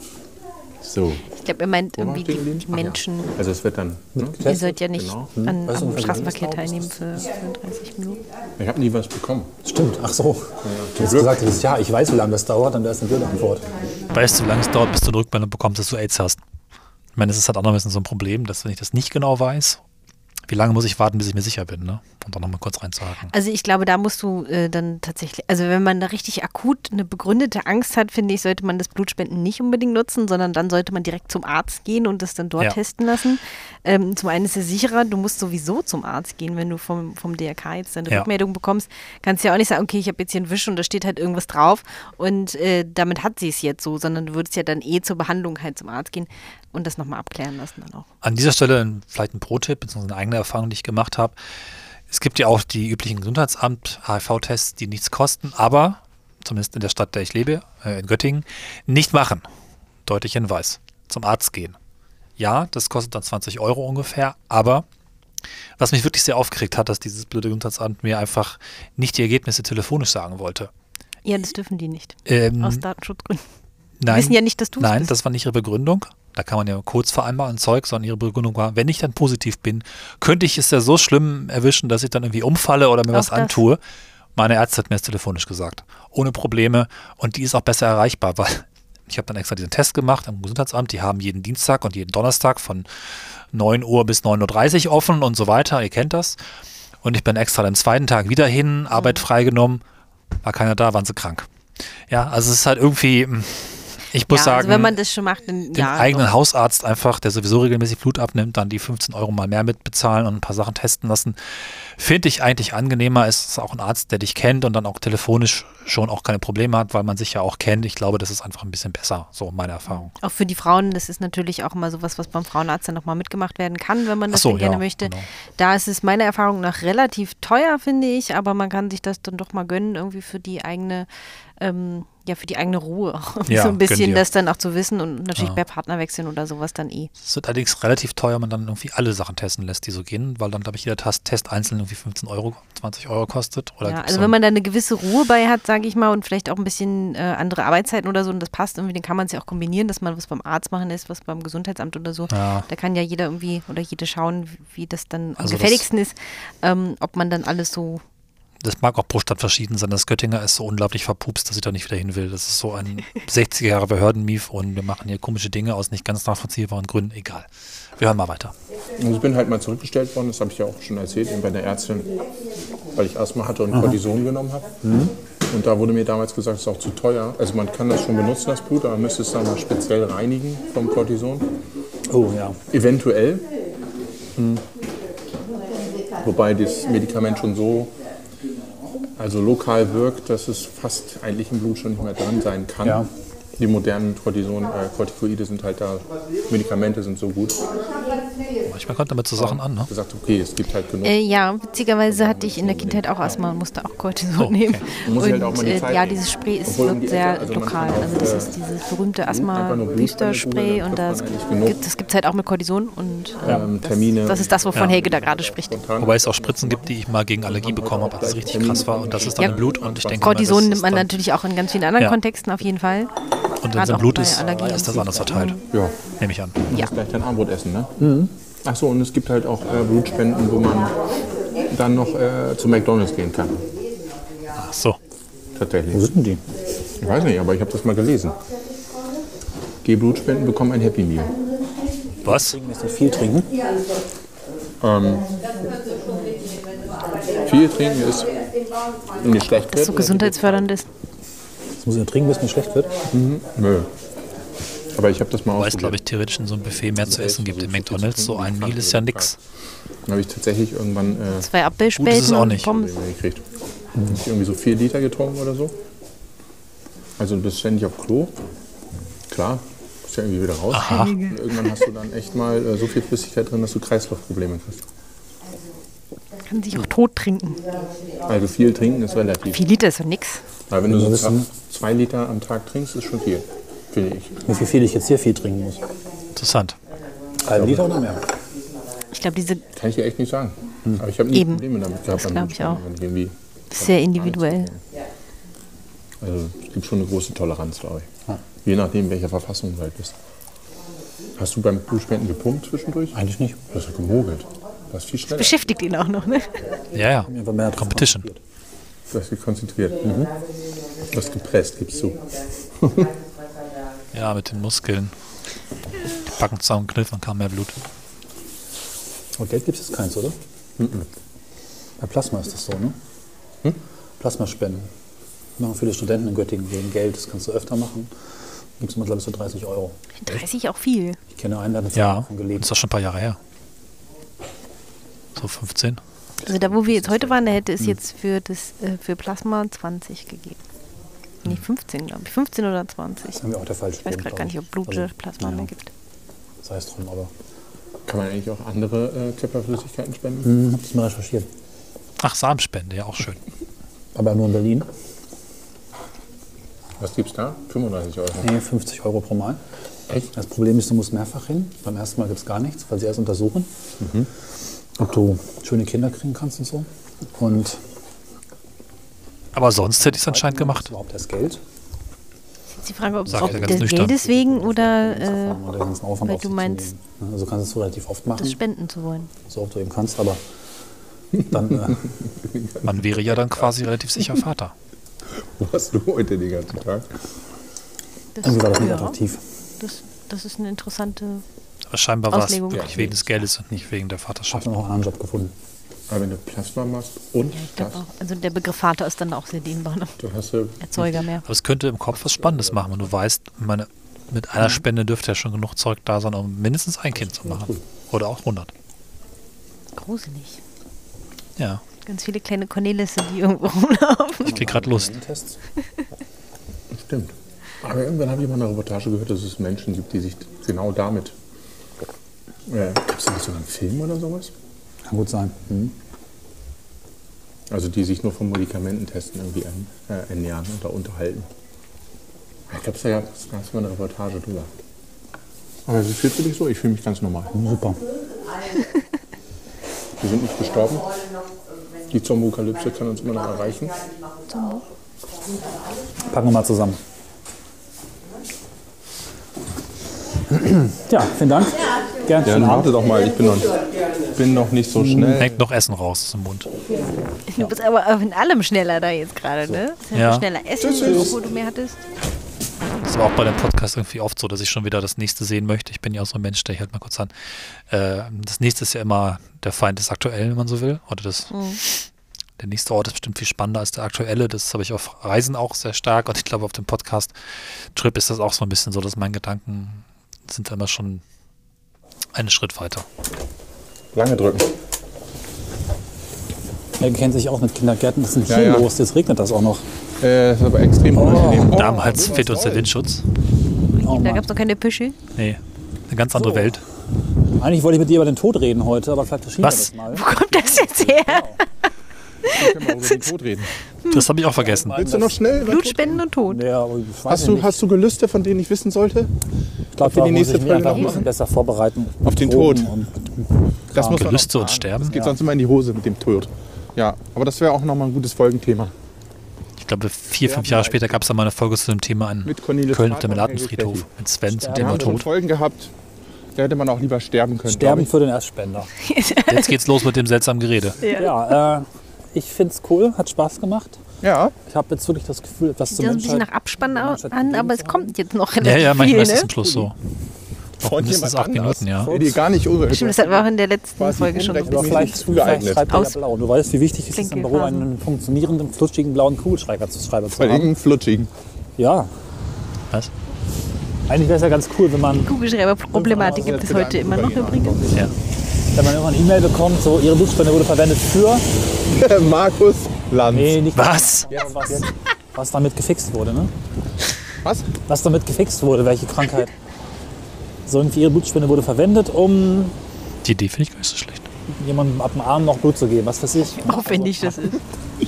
So. Ich glaube, er meint irgendwie die, die Ach ja. Menschen. Also es wird dann. Ne? Ihr sollt ja nicht Genau. an, Weißt du, am Straßenverkehr teilnehmen für 35 Minuten. Ich habe nie was bekommen. stimmt, ach so. Du hast gesagt, das ist, ja, ich weiß, wie lange das dauert, dann wäre es eine blöde Antwort. Weißt du, wie lange es dauert, bis du eine Rückmeldung bekommst, dass du AIDS hast? Ich meine, das ist halt andererseits so ein Problem, dass wenn ich das nicht genau weiß, wie lange muss ich warten, bis ich mir sicher bin, ne? Um da nochmal kurz reinzuhaken. Also ich glaube, da musst du äh, dann tatsächlich, also wenn man da richtig akut eine begründete Angst hat, finde ich, sollte man das Blutspenden nicht unbedingt nutzen, sondern dann sollte man direkt zum Arzt gehen und das dann dort Ja. testen lassen. Ähm, zum einen ist es sicherer, du musst sowieso zum Arzt gehen, wenn du vom, vom DRK jetzt deine Ja. Rückmeldung bekommst. Kannst ja auch nicht sagen, okay, ich habe jetzt hier einen Wisch und da steht halt irgendwas drauf und äh, damit hat sie es jetzt so, sondern du würdest ja dann eh zur Behandlung halt zum Arzt gehen und das nochmal abklären lassen dann auch. An dieser Stelle ein- vielleicht ein Pro-Tipp, beziehungsweise eine eigene Erfahrung, die ich gemacht habe. Es gibt ja auch die üblichen Gesundheitsamt-HIV-Tests, die nichts kosten, aber, zumindest in der Stadt, der ich lebe, äh, in Göttingen, nicht machen. Deutlich Hinweis. Zum Arzt gehen. Ja, das kostet dann 20 Euro ungefähr, aber was mich wirklich sehr aufgeregt hat, dass dieses blöde Gesundheitsamt mir einfach nicht die Ergebnisse telefonisch sagen wollte. Ja, das dürfen die nicht. Ähm, Aus Datenschutzgründen. Nein, wissen ja nicht, dass du Nein, bist. das war nicht ihre Begründung. Da kann man ja Codes vereinbaren und Zeug, sondern ihre Begründung war, wenn ich dann positiv bin, könnte ich es ja so schlimm erwischen, dass ich dann irgendwie umfalle oder mir Auch was das. antue. Meine Ärztin hat mir das telefonisch gesagt. Ohne Probleme. Und die ist auch besser erreichbar, weil ich habe dann extra diesen Test gemacht am Gesundheitsamt. Die haben jeden Dienstag und jeden Donnerstag von 9 Uhr bis 9.30 Uhr offen und so weiter. Ihr kennt das. Und ich bin extra am zweiten Tag wieder hin, Arbeit freigenommen. War keiner da, waren sie krank. Ja, also es ist halt irgendwie, mm, ich muss ja, sagen, also wenn man das schon macht, dann den ja. eigenen doch. Hausarzt einfach, der sowieso regelmäßig Blut abnimmt, dann die 15 Euro mal mehr mitbezahlen und ein paar Sachen testen lassen, finde ich eigentlich angenehmer. Es ist auch ein Arzt, der dich kennt und dann auch telefonisch schon auch keine Probleme hat, weil man sich ja auch kennt. Ich glaube, das ist einfach ein bisschen besser, so meine Erfahrung. Auch für die Frauen, das ist natürlich auch immer sowas, was beim Frauenarzt dann nochmal mitgemacht werden kann, wenn man das so, dann gerne ja, möchte. genau. Da ist es meiner Erfahrung nach relativ teuer, finde ich, aber man kann sich das dann doch mal gönnen, irgendwie für die eigene, ähm, ja, für die eigene Ruhe auch. Ja, so ein bisschen das dann auch zu wissen und natürlich Ja. bei Partnerwechseln oder sowas dann eh. Es wird allerdings relativ teuer, wenn man dann irgendwie alle Sachen testen lässt, die so gehen, weil dann, glaube ich, jeder Test, einzeln irgendwie 15 Euro, 20 Euro kostet. Oder Ja, also so wenn man da eine gewisse Ruhe bei hat, sage ich mal, und vielleicht auch ein bisschen äh, andere Arbeitszeiten oder so, und das passt irgendwie, dann kann man es ja auch kombinieren, dass man was beim Arzt machen ist, was beim Gesundheitsamt oder so. Ja. Da kann ja jeder irgendwie oder jede schauen, wie- das dann am Also das- gefälligsten ist, ähm, ob man dann alles so das mag auch pro Stadt verschieden sein. Das Göttinger ist so unglaublich verpupst, dass ich da nicht wieder hin will. Das ist so ein 60er Jahre Behördenmief und wir machen hier komische Dinge aus nicht ganz nachvollziehbaren Gründen. Egal. Wir hören mal weiter. Und ich bin halt mal zurückgestellt worden, das habe ich ja auch schon erzählt, eben bei der Ärztin, weil ich Asthma hatte und Cortison genommen habe. Und da wurde mir damals gesagt, es ist auch zu teuer. Also man kann das schon benutzen, das Blut, aber man müsste es dann mal speziell reinigen vom Cortison. Oh ja. Eventuell. Wobei das Medikament schon so also lokal wirkt, dass es fast eigentlich im Blut schon nicht mehr drin sein kann. Ja. Die modernen Cortison, äh, Corticoide sind halt da, Medikamente sind so gut. Manchmal kommt damit so Sachen an, ne? gesagt, okay, es gibt halt genug. Äh, ja, witzigerweise hatte ich in der Kindheit auch Asthma und musste auch Cortison Oh, okay. nehmen. Muss Und halt auch mal die äh, Zeit ja, dieses Spray ist, wirkt die sehr Ecke, also lokal. Also das äh, ist dieses berühmte Asthma-Booster-Spray und das das gibt es halt auch mit Cortison und äh, Ähm, Termine. das ist das, wovon Ja. Helge da gerade spricht. Wobei es auch Spritzen gibt, die ich mal gegen Allergie bekommen habe, als es richtig krass war. Und das ist dann Ja. im Blut. Und ich denke, Cortison das nimmt man natürlich auch in ganz vielen anderen Ja. Kontexten auf jeden Fall. Und wenn gerade es im auch Blut ist, ist das anders verteilt. Ja, Nehme ich an. du Ja. musst gleich dein Armbrot essen, ne? Ach so, und es gibt halt auch äh, Blutspenden, wo man dann noch äh, zu McDonalds gehen kann. Ach so. Wo Tatsächlich. sind denn die? Ich weiß nicht, aber ich habe das mal gelesen. Geh Blutspenden, bekomm ein Happy Meal. Was? Viel trinken? Ähm, viel trinken ist nicht schlecht. Das so gesundheitsfördernd ist. Muss ich trinken, bis mir schlecht wird. Nö. Aber ich habe das mal Weil es, glaube ich, theoretisch in so einem Buffet mehr zu essen gibt. Im McDonalds so ein Meal ist ja nix. Dann habe ich tatsächlich irgendwann äh, Zwei Gut Abbellspäten ist es auch und nicht. Pommes. Gekriegt. Hab ich irgendwie so vier Liter getrunken oder so. Also du bist ständig auf Klo. Klar, bist ja irgendwie wieder raus. Und irgendwann hast du dann echt mal äh, so viel Flüssigkeit drin, dass du Kreislaufprobleme kriegst. Kann sich auch tot trinken. Also viel trinken ist relativ. Vier Liter ist doch nix. Aber wenn du so wissen- zwei Liter am Tag trinkst, ist schon viel, finde ich. Wie viel, viel ich jetzt hier viel trinken muss. Interessant. Halb Liter oder mehr? Ich glaube, diese Kann ich dir echt nicht sagen. Aber ich habe nie Eben. Probleme damit gehabt. Das beim glaub ich auch. sehr individuell. Also es gibt schon eine große Toleranz, glaube ich. Je nachdem, welcher Verfassung du halt bist. Hast du beim Blutspenden gepumpt zwischendurch? Eigentlich nicht. Du hast ja gemogelt. Du hast viel schneller. Beschäftigt ihn auch noch, ne? Ja, ja. Einfach mehr Competition. Du hast dich konzentriert. Mhm. Du hast gepresst, gibst du. Ja, mit den Muskeln. Die Backen zusammenkniffen, kam mehr Blut. Und Geld gibt es jetzt keins, oder? Bei Plasma ist das so, ne? Plasmaspenden. Machen viele Studenten in Göttingen wegen Geld. Das kannst du öfter machen. Gibt es immer, glaube ich, so 30 Euro. 30 auch viel. Ich kenne einen, der hat Ja, davon das gelebt. ist doch schon ein paar Jahre her. So 15. Also da, wo wir jetzt heute waren, da hätte es Hm. jetzt für, das, äh, für Plasma 20 gegeben. Nee, 15, glaube ich. 15 oder 20. Das haben wir auch der falsche Ich weiß gerade gar nicht, ob Blut oder Plasma mehr gibt. Sei es drum, aber Kann man eigentlich auch andere äh, Körperflüssigkeiten spenden? hm, hab das mal recherchiert. Ach, Samenspende, ja, auch schön. Aber nur in Berlin. Was gibt's da? 35 Euro. Nee, 50 Euro pro Mal. Echt? Das Problem ist, du musst mehrfach hin. Beim ersten Mal gibt es gar nichts, weil sie erst untersuchen, ob du schöne Kinder kriegen kannst und so. Und Aber sonst hätte ich es anscheinend gemacht. überhaupt das Geld. Ist die Frage, ob, Sag ob ganz des nüchtern. Geldes wegen oder äh, Aufwand weil du meinst, nehmen. Also kannst du es relativ oft das machen, spenden zu wollen. so oft du eben kannst, aber dann äh, Man wäre ja dann quasi relativ sicher Vater. Wo hast du heute den ganzen Tag? Das, irgendwie war das nicht ja, attraktiv. das, das ist eine interessante. Aber scheinbar war es wirklich wegen des Geldes und nicht wegen der Ich Vaterschaft. habe noch einen anderen Job gefunden. Aber wenn du Plasma machst und Ich das, glaube auch. Also der Begriff Vater ist dann auch sehr dehnbar. Ne? dann hast du Erzeuger mehr. Aber es könnte im Kopf was Spannendes machen, wenn du weißt, meine, mit einer Spende dürfte ja schon genug Zeug da sein, um mindestens ein Kind zu machen. Oder auch 100. Gruselig. Ja, Ganz viele kleine Cornelisse, die irgendwo rumlaufen. ich krieg gerade Lust. Stimmt. Aber irgendwann habe ich mal eine Reportage gehört, dass es Menschen gibt, die sich genau damit. Gab es da nicht sogar einen Film oder sowas? Kann gut sein. Mhm. Also die sich nur von Medikamententesten irgendwie an, äh, ernähren oder unterhalten. Ich glaube, da gab es mal eine Reportage drüber. Aber wie fühlst du dich so? Ich fühle mich ganz normal. Super. Wir sind nicht gestorben. Die Zombokalypse kann uns immer noch erreichen. Packen wir mal zusammen. Ja, vielen Dank. Gern Ja, dann warte doch mal, ich bin noch, bin noch nicht so schnell. Hängt noch Essen raus aus dem Mund. Du bist aber in allem schneller da jetzt gerade, ne? Ja. schneller essen, obwohl du mehr hattest. Das war auch bei dem Podcast irgendwie oft so, dass ich schon wieder das nächste sehen möchte. Ich bin ja auch so ein Mensch, der ich halt mal kurz an. Äh, das nächste ist ja immer der Feind des Aktuellen, wenn man so will. Oder das, der nächste Ort ist bestimmt viel spannender als der aktuelle. Das habe ich auf Reisen auch sehr stark. Und ich glaube, auf dem Podcast-Trip ist das auch so ein bisschen so, dass meine Gedanken sind immer schon einen Schritt weiter. Lange drücken. Er kennt sich auch mit Kindergärten. Was ist denn Ja, hier ja. los? Jetzt regnet das auch noch. Äh, das ist aber extrem unangenehm. Oh, Damals fehlt uns der Windschutz. Oh, da gab es noch keine Püsche. Nee, eine ganz andere So. Welt. Eigentlich wollte ich mit dir über den Tod reden heute, aber vielleicht verschieben Was? wir das mal. Wo kommt das jetzt her? Wir können mal über den Tod reden. Das habe ich auch vergessen. Willst du noch schnell? Blutspenden und Tod. Ja, aber ich weiß Hast ja du, nicht. hast du Gelüste, von denen ich wissen sollte? ich glaube, die da muss nächste ich mich Folge einfach ein noch bisschen besser vorbereiten. Auf den Tod. Und Das muss man Gelüste noch und. Sterben? Das geht sonst immer in die Hose mit dem Tod. Ja, aber das wäre auch nochmal ein gutes Folgenthema. Ich glaube, vier, fünf Jahre später gab es da mal eine Folge zu dem Thema in Mit Cornelis Köln auf dem Klecki. mit Sven zum Wir Thema Tod. Folgen gehabt, da hätte man auch lieber sterben können. Sterben für den Erstspender. Jetzt geht's los mit dem seltsamen Gerede. Ja, äh, ich finde es cool, hat Spaß gemacht. ich. Ja, Ich habe jetzt wirklich das Gefühl, etwas ein bisschen Menschheit. nach Abspann an, aber es zu kommt jetzt noch relativ Ja, ja, manchmal viel, ist es ne? zum Schluss so. Mindestens jemand acht Minuten, ja. Der dir gar nicht irre. Stimmt, das wir auch in der letzten Quasi Folge schon. Aber vielleicht, vielleicht schreibt Aus- blau. Du weißt, wie wichtig es ist, im Büro einen funktionierenden, flutschigen blauen Kugelschreiber zu schreiben zu Vor allem flutschigen. Ja, Was? Eigentlich wäre es ja ganz cool, wenn man, Kugelschreiber-Problematik gibt es heute immer noch übrigens. Ja. Wenn man irgendwann eine E-Mail bekommt, so Ihre Blutspende wurde verwendet für. Markus Lanz. Nee, nicht Was? Jetzt, was, was damit gefixt wurde, ne? Was? Was damit gefixt wurde, welche Krankheit. So irgendwie Ihre Blutspende wurde verwendet, um Die Idee finde ich gar nicht so schlecht. jemandem ab dem Arm noch Blut zu geben, was weiß ich. Aufwendig das ist. Wie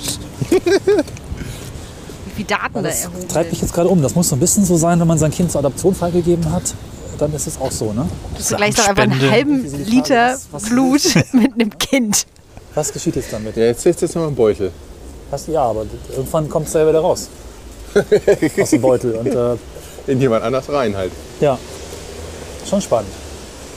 viele Daten da Das erhoben treibt mich jetzt gerade um. Das muss so ein bisschen so sein, wenn man sein Kind zur Adoption freigegeben hat. Dann ist es auch so, ne? Du gleich doch einfach einen halben Liter Blut mit einem Kind. Was geschieht jetzt damit? Ja, jetzt ist jetzt noch ein Beutel. Was, ja, aber irgendwann kommt es ja wieder raus. Aus dem Beutel. Und äh, In jemand anders rein halt. ja, schon spannend.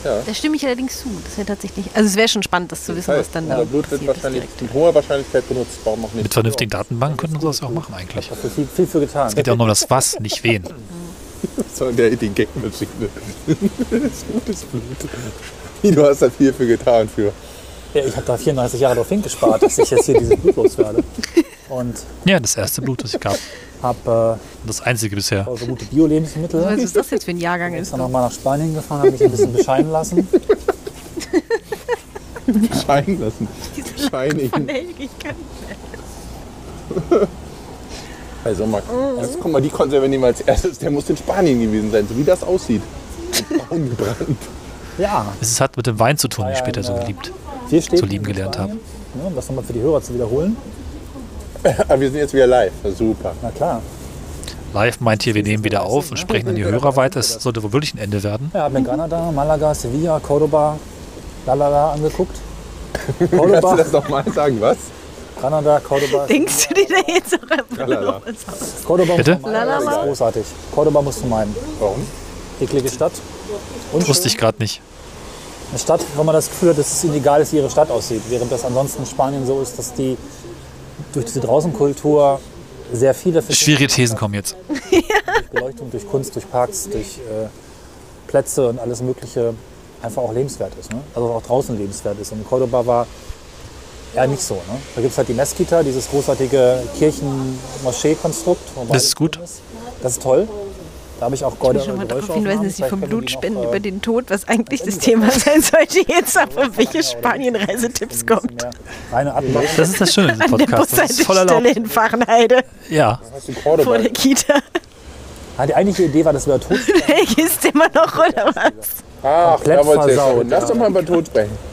Da stimme ich allerdings zu. Das wäre tatsächlich. Also es wäre schon spannend, das zu wissen, was dann da Blut wird wahrscheinlich mit hoher Wahrscheinlichkeit benutzt. Warum auch nicht? Mit vernünftigen Datenbanken könnten wir das ja auch machen eigentlich. Dafür viel, viel für getan. Es geht ja auch nur um das Was, nicht wen. So, der die Gagmaschine. das ist gutes Blut. Wie, Du hast da viel für getan für. Ja, ich habe da 34 Jahre darauf hingespart, dass ich jetzt hier dieses Blut loswerde. Und Ja, das erste Blut, das ich gab. habe Das einzige bisher. äh, so gute Bio-Lebensmittel. Was ist das jetzt für ein Jahrgang ist? Dann nochmal nach Spanien gefahren, habe mich ein bisschen bescheiden lassen. Scheinen lassen. Scheinigen. Ich kann Also, Max, jetzt, guck mal, die Konserve nehmen wir als erstes. Der muss in Spanien gewesen sein, so wie das aussieht. Braun gebrannt. Ja, Es hat mit dem Wein zu tun, den ich später so ja. geliebt. Zu lieben in gelernt Spanien. Ja, um das nochmal für die Hörer zu wiederholen. Aber wir sind jetzt wieder live. Super. Na klar. Live meint hier, wir nehmen wieder auf und sprechen an die Hörer weiter. Es sollte wohl wirklich ein Ende werden. Ja, habe mir Granada, Malaga, Sevilla, Cordoba, lalala angeguckt. Kannst du Cordoba, das nochmal sagen, was? Granada, Cordoba. Denkst du dir da jetzt auch? Cordoba Bitte? muss. Das ist großartig. Cordoba musst du meinen. Warum? Eklige Stadt. Und Wusste ich gerade nicht. Eine Stadt, wo man das Gefühl hat, dass es ihnen egal ist, wie ihre Stadt aussieht. Während das ansonsten in Spanien so ist, dass die durch diese Draußenkultur sehr viele Schwierige Thesen kommen jetzt. durch Beleuchtung, durch Kunst, durch Parks, durch äh, Plätze und alles Mögliche einfach auch lebenswert ist. Ne? Also auch draußen lebenswert ist. Und Cordoba war eher nicht so. Ne? Da gibt es halt die Mesquita, dieses großartige Kirchen-Moschee-Konstrukt. Das ist gut. ist. Das ist toll. Da habe ich auch Ich Geräusche will schon mal darauf hinweisen, dass sie vom Blut spenden noch, über äh, den Tod, was eigentlich das Thema sein sollte jetzt, aber welche Spanien-Reisetipps ein bisschen kommt. Reine. Das ist das Schöne an diesem An der Podcast. Das ist voll erlaubt. in Fachenheide Ja, vor der Kita. Ah, die eigentliche Idee war, dass wir tot ist immer noch, oder was? Ach, Komplett du versaut. Lass ja. doch mal über Tod sprechen.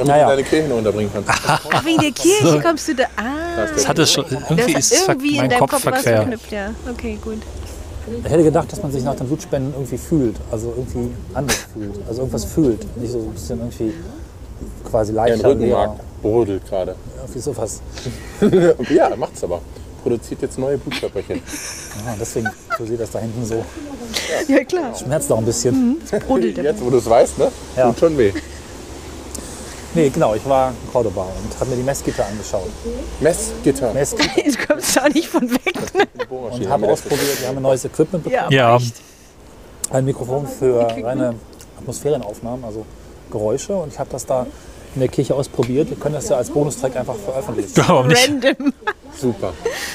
Damit Naja. du deine Kirche noch unterbringen kannst. Ach, wegen der Kirche kommst du da. Ah, das hat es schon. Irgendwie das ist irgendwie in mein deinem Kopf Kopf was verquer. ja. Okay, gut. Ich hätte gedacht, dass man sich nach den Blutspenden irgendwie fühlt. Also irgendwie anders fühlt. Also irgendwas fühlt. Nicht so ein bisschen irgendwie quasi Dein leichter, Rückenmark leer. brodelt gerade. Irgendwie sowas. ja, macht's aber. Produziert jetzt neue Blutkörperchen. Ja, deswegen so sieht das da hinten so. Ja, klar. Schmerzt auch ein bisschen. Brodelt der Jetzt, wo du es weißt, ne? Ja. Tut schon weh. Nee, genau, ich war in Cordoba und habe mir die Messgitter angeschaut. Messgitter. Messgitter Du kommst da nicht von weg. und habe ausprobiert, wir haben ein neues Equipment bekommen. Ja, Ein Mikrofon für reine Atmosphärenaufnahmen, also Geräusche. Und ich habe das da in der Kirche ausprobiert. Wir können das ja als Bonustrack einfach veröffentlichen. warum nicht? Random. Super.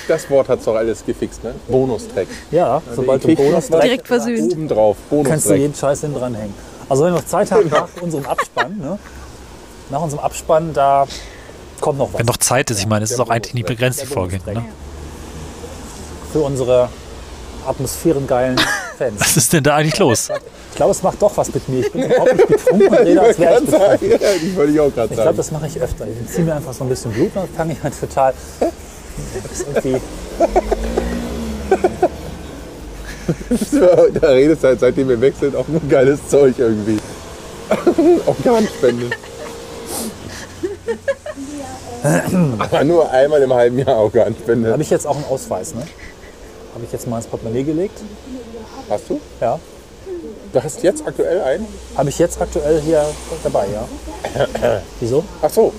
Das Wort hat's doch alles gefixt, ne? Bonustrack. Ja, sobald du Bonustrack Direkt versöhnt. Oben drauf. kannst du Bonustrack. jeden Scheiß hinten dranhängen. Also wenn ihr noch Zeit habt nach unserem Abspann, ne? Nach unserem Abspann, da kommt noch was. Wenn noch Zeit ist, ich meine, es ist auch eigentlich nie begrenzt, die Folge. Ne? Für unsere atmosphärengeilen Fans. Was ist denn da eigentlich los? Ich glaube, es macht doch was mit mir. Ich bin überhaupt nicht betrunken und rede, als wäre ich betrunken. sagen, ja, die wollte ich auch gerade Ich glaube, sagen. das mache ich öfter. Ich ziehe mir einfach so ein bisschen Blut und dann fange ich halt total. Das ist irgendwie, Da redest du halt, seitdem wir sind, auch nur geiles Zeug irgendwie. Organspende. Aber nur einmal im halben Jahr Organspende. habe ich jetzt auch einen Ausweis, ne? Habe ich jetzt mal ins Portemonnaie gelegt. Hast du? Ja. Du hast jetzt aktuell einen? Habe ich jetzt aktuell hier dabei, ja. Wieso? Ach so.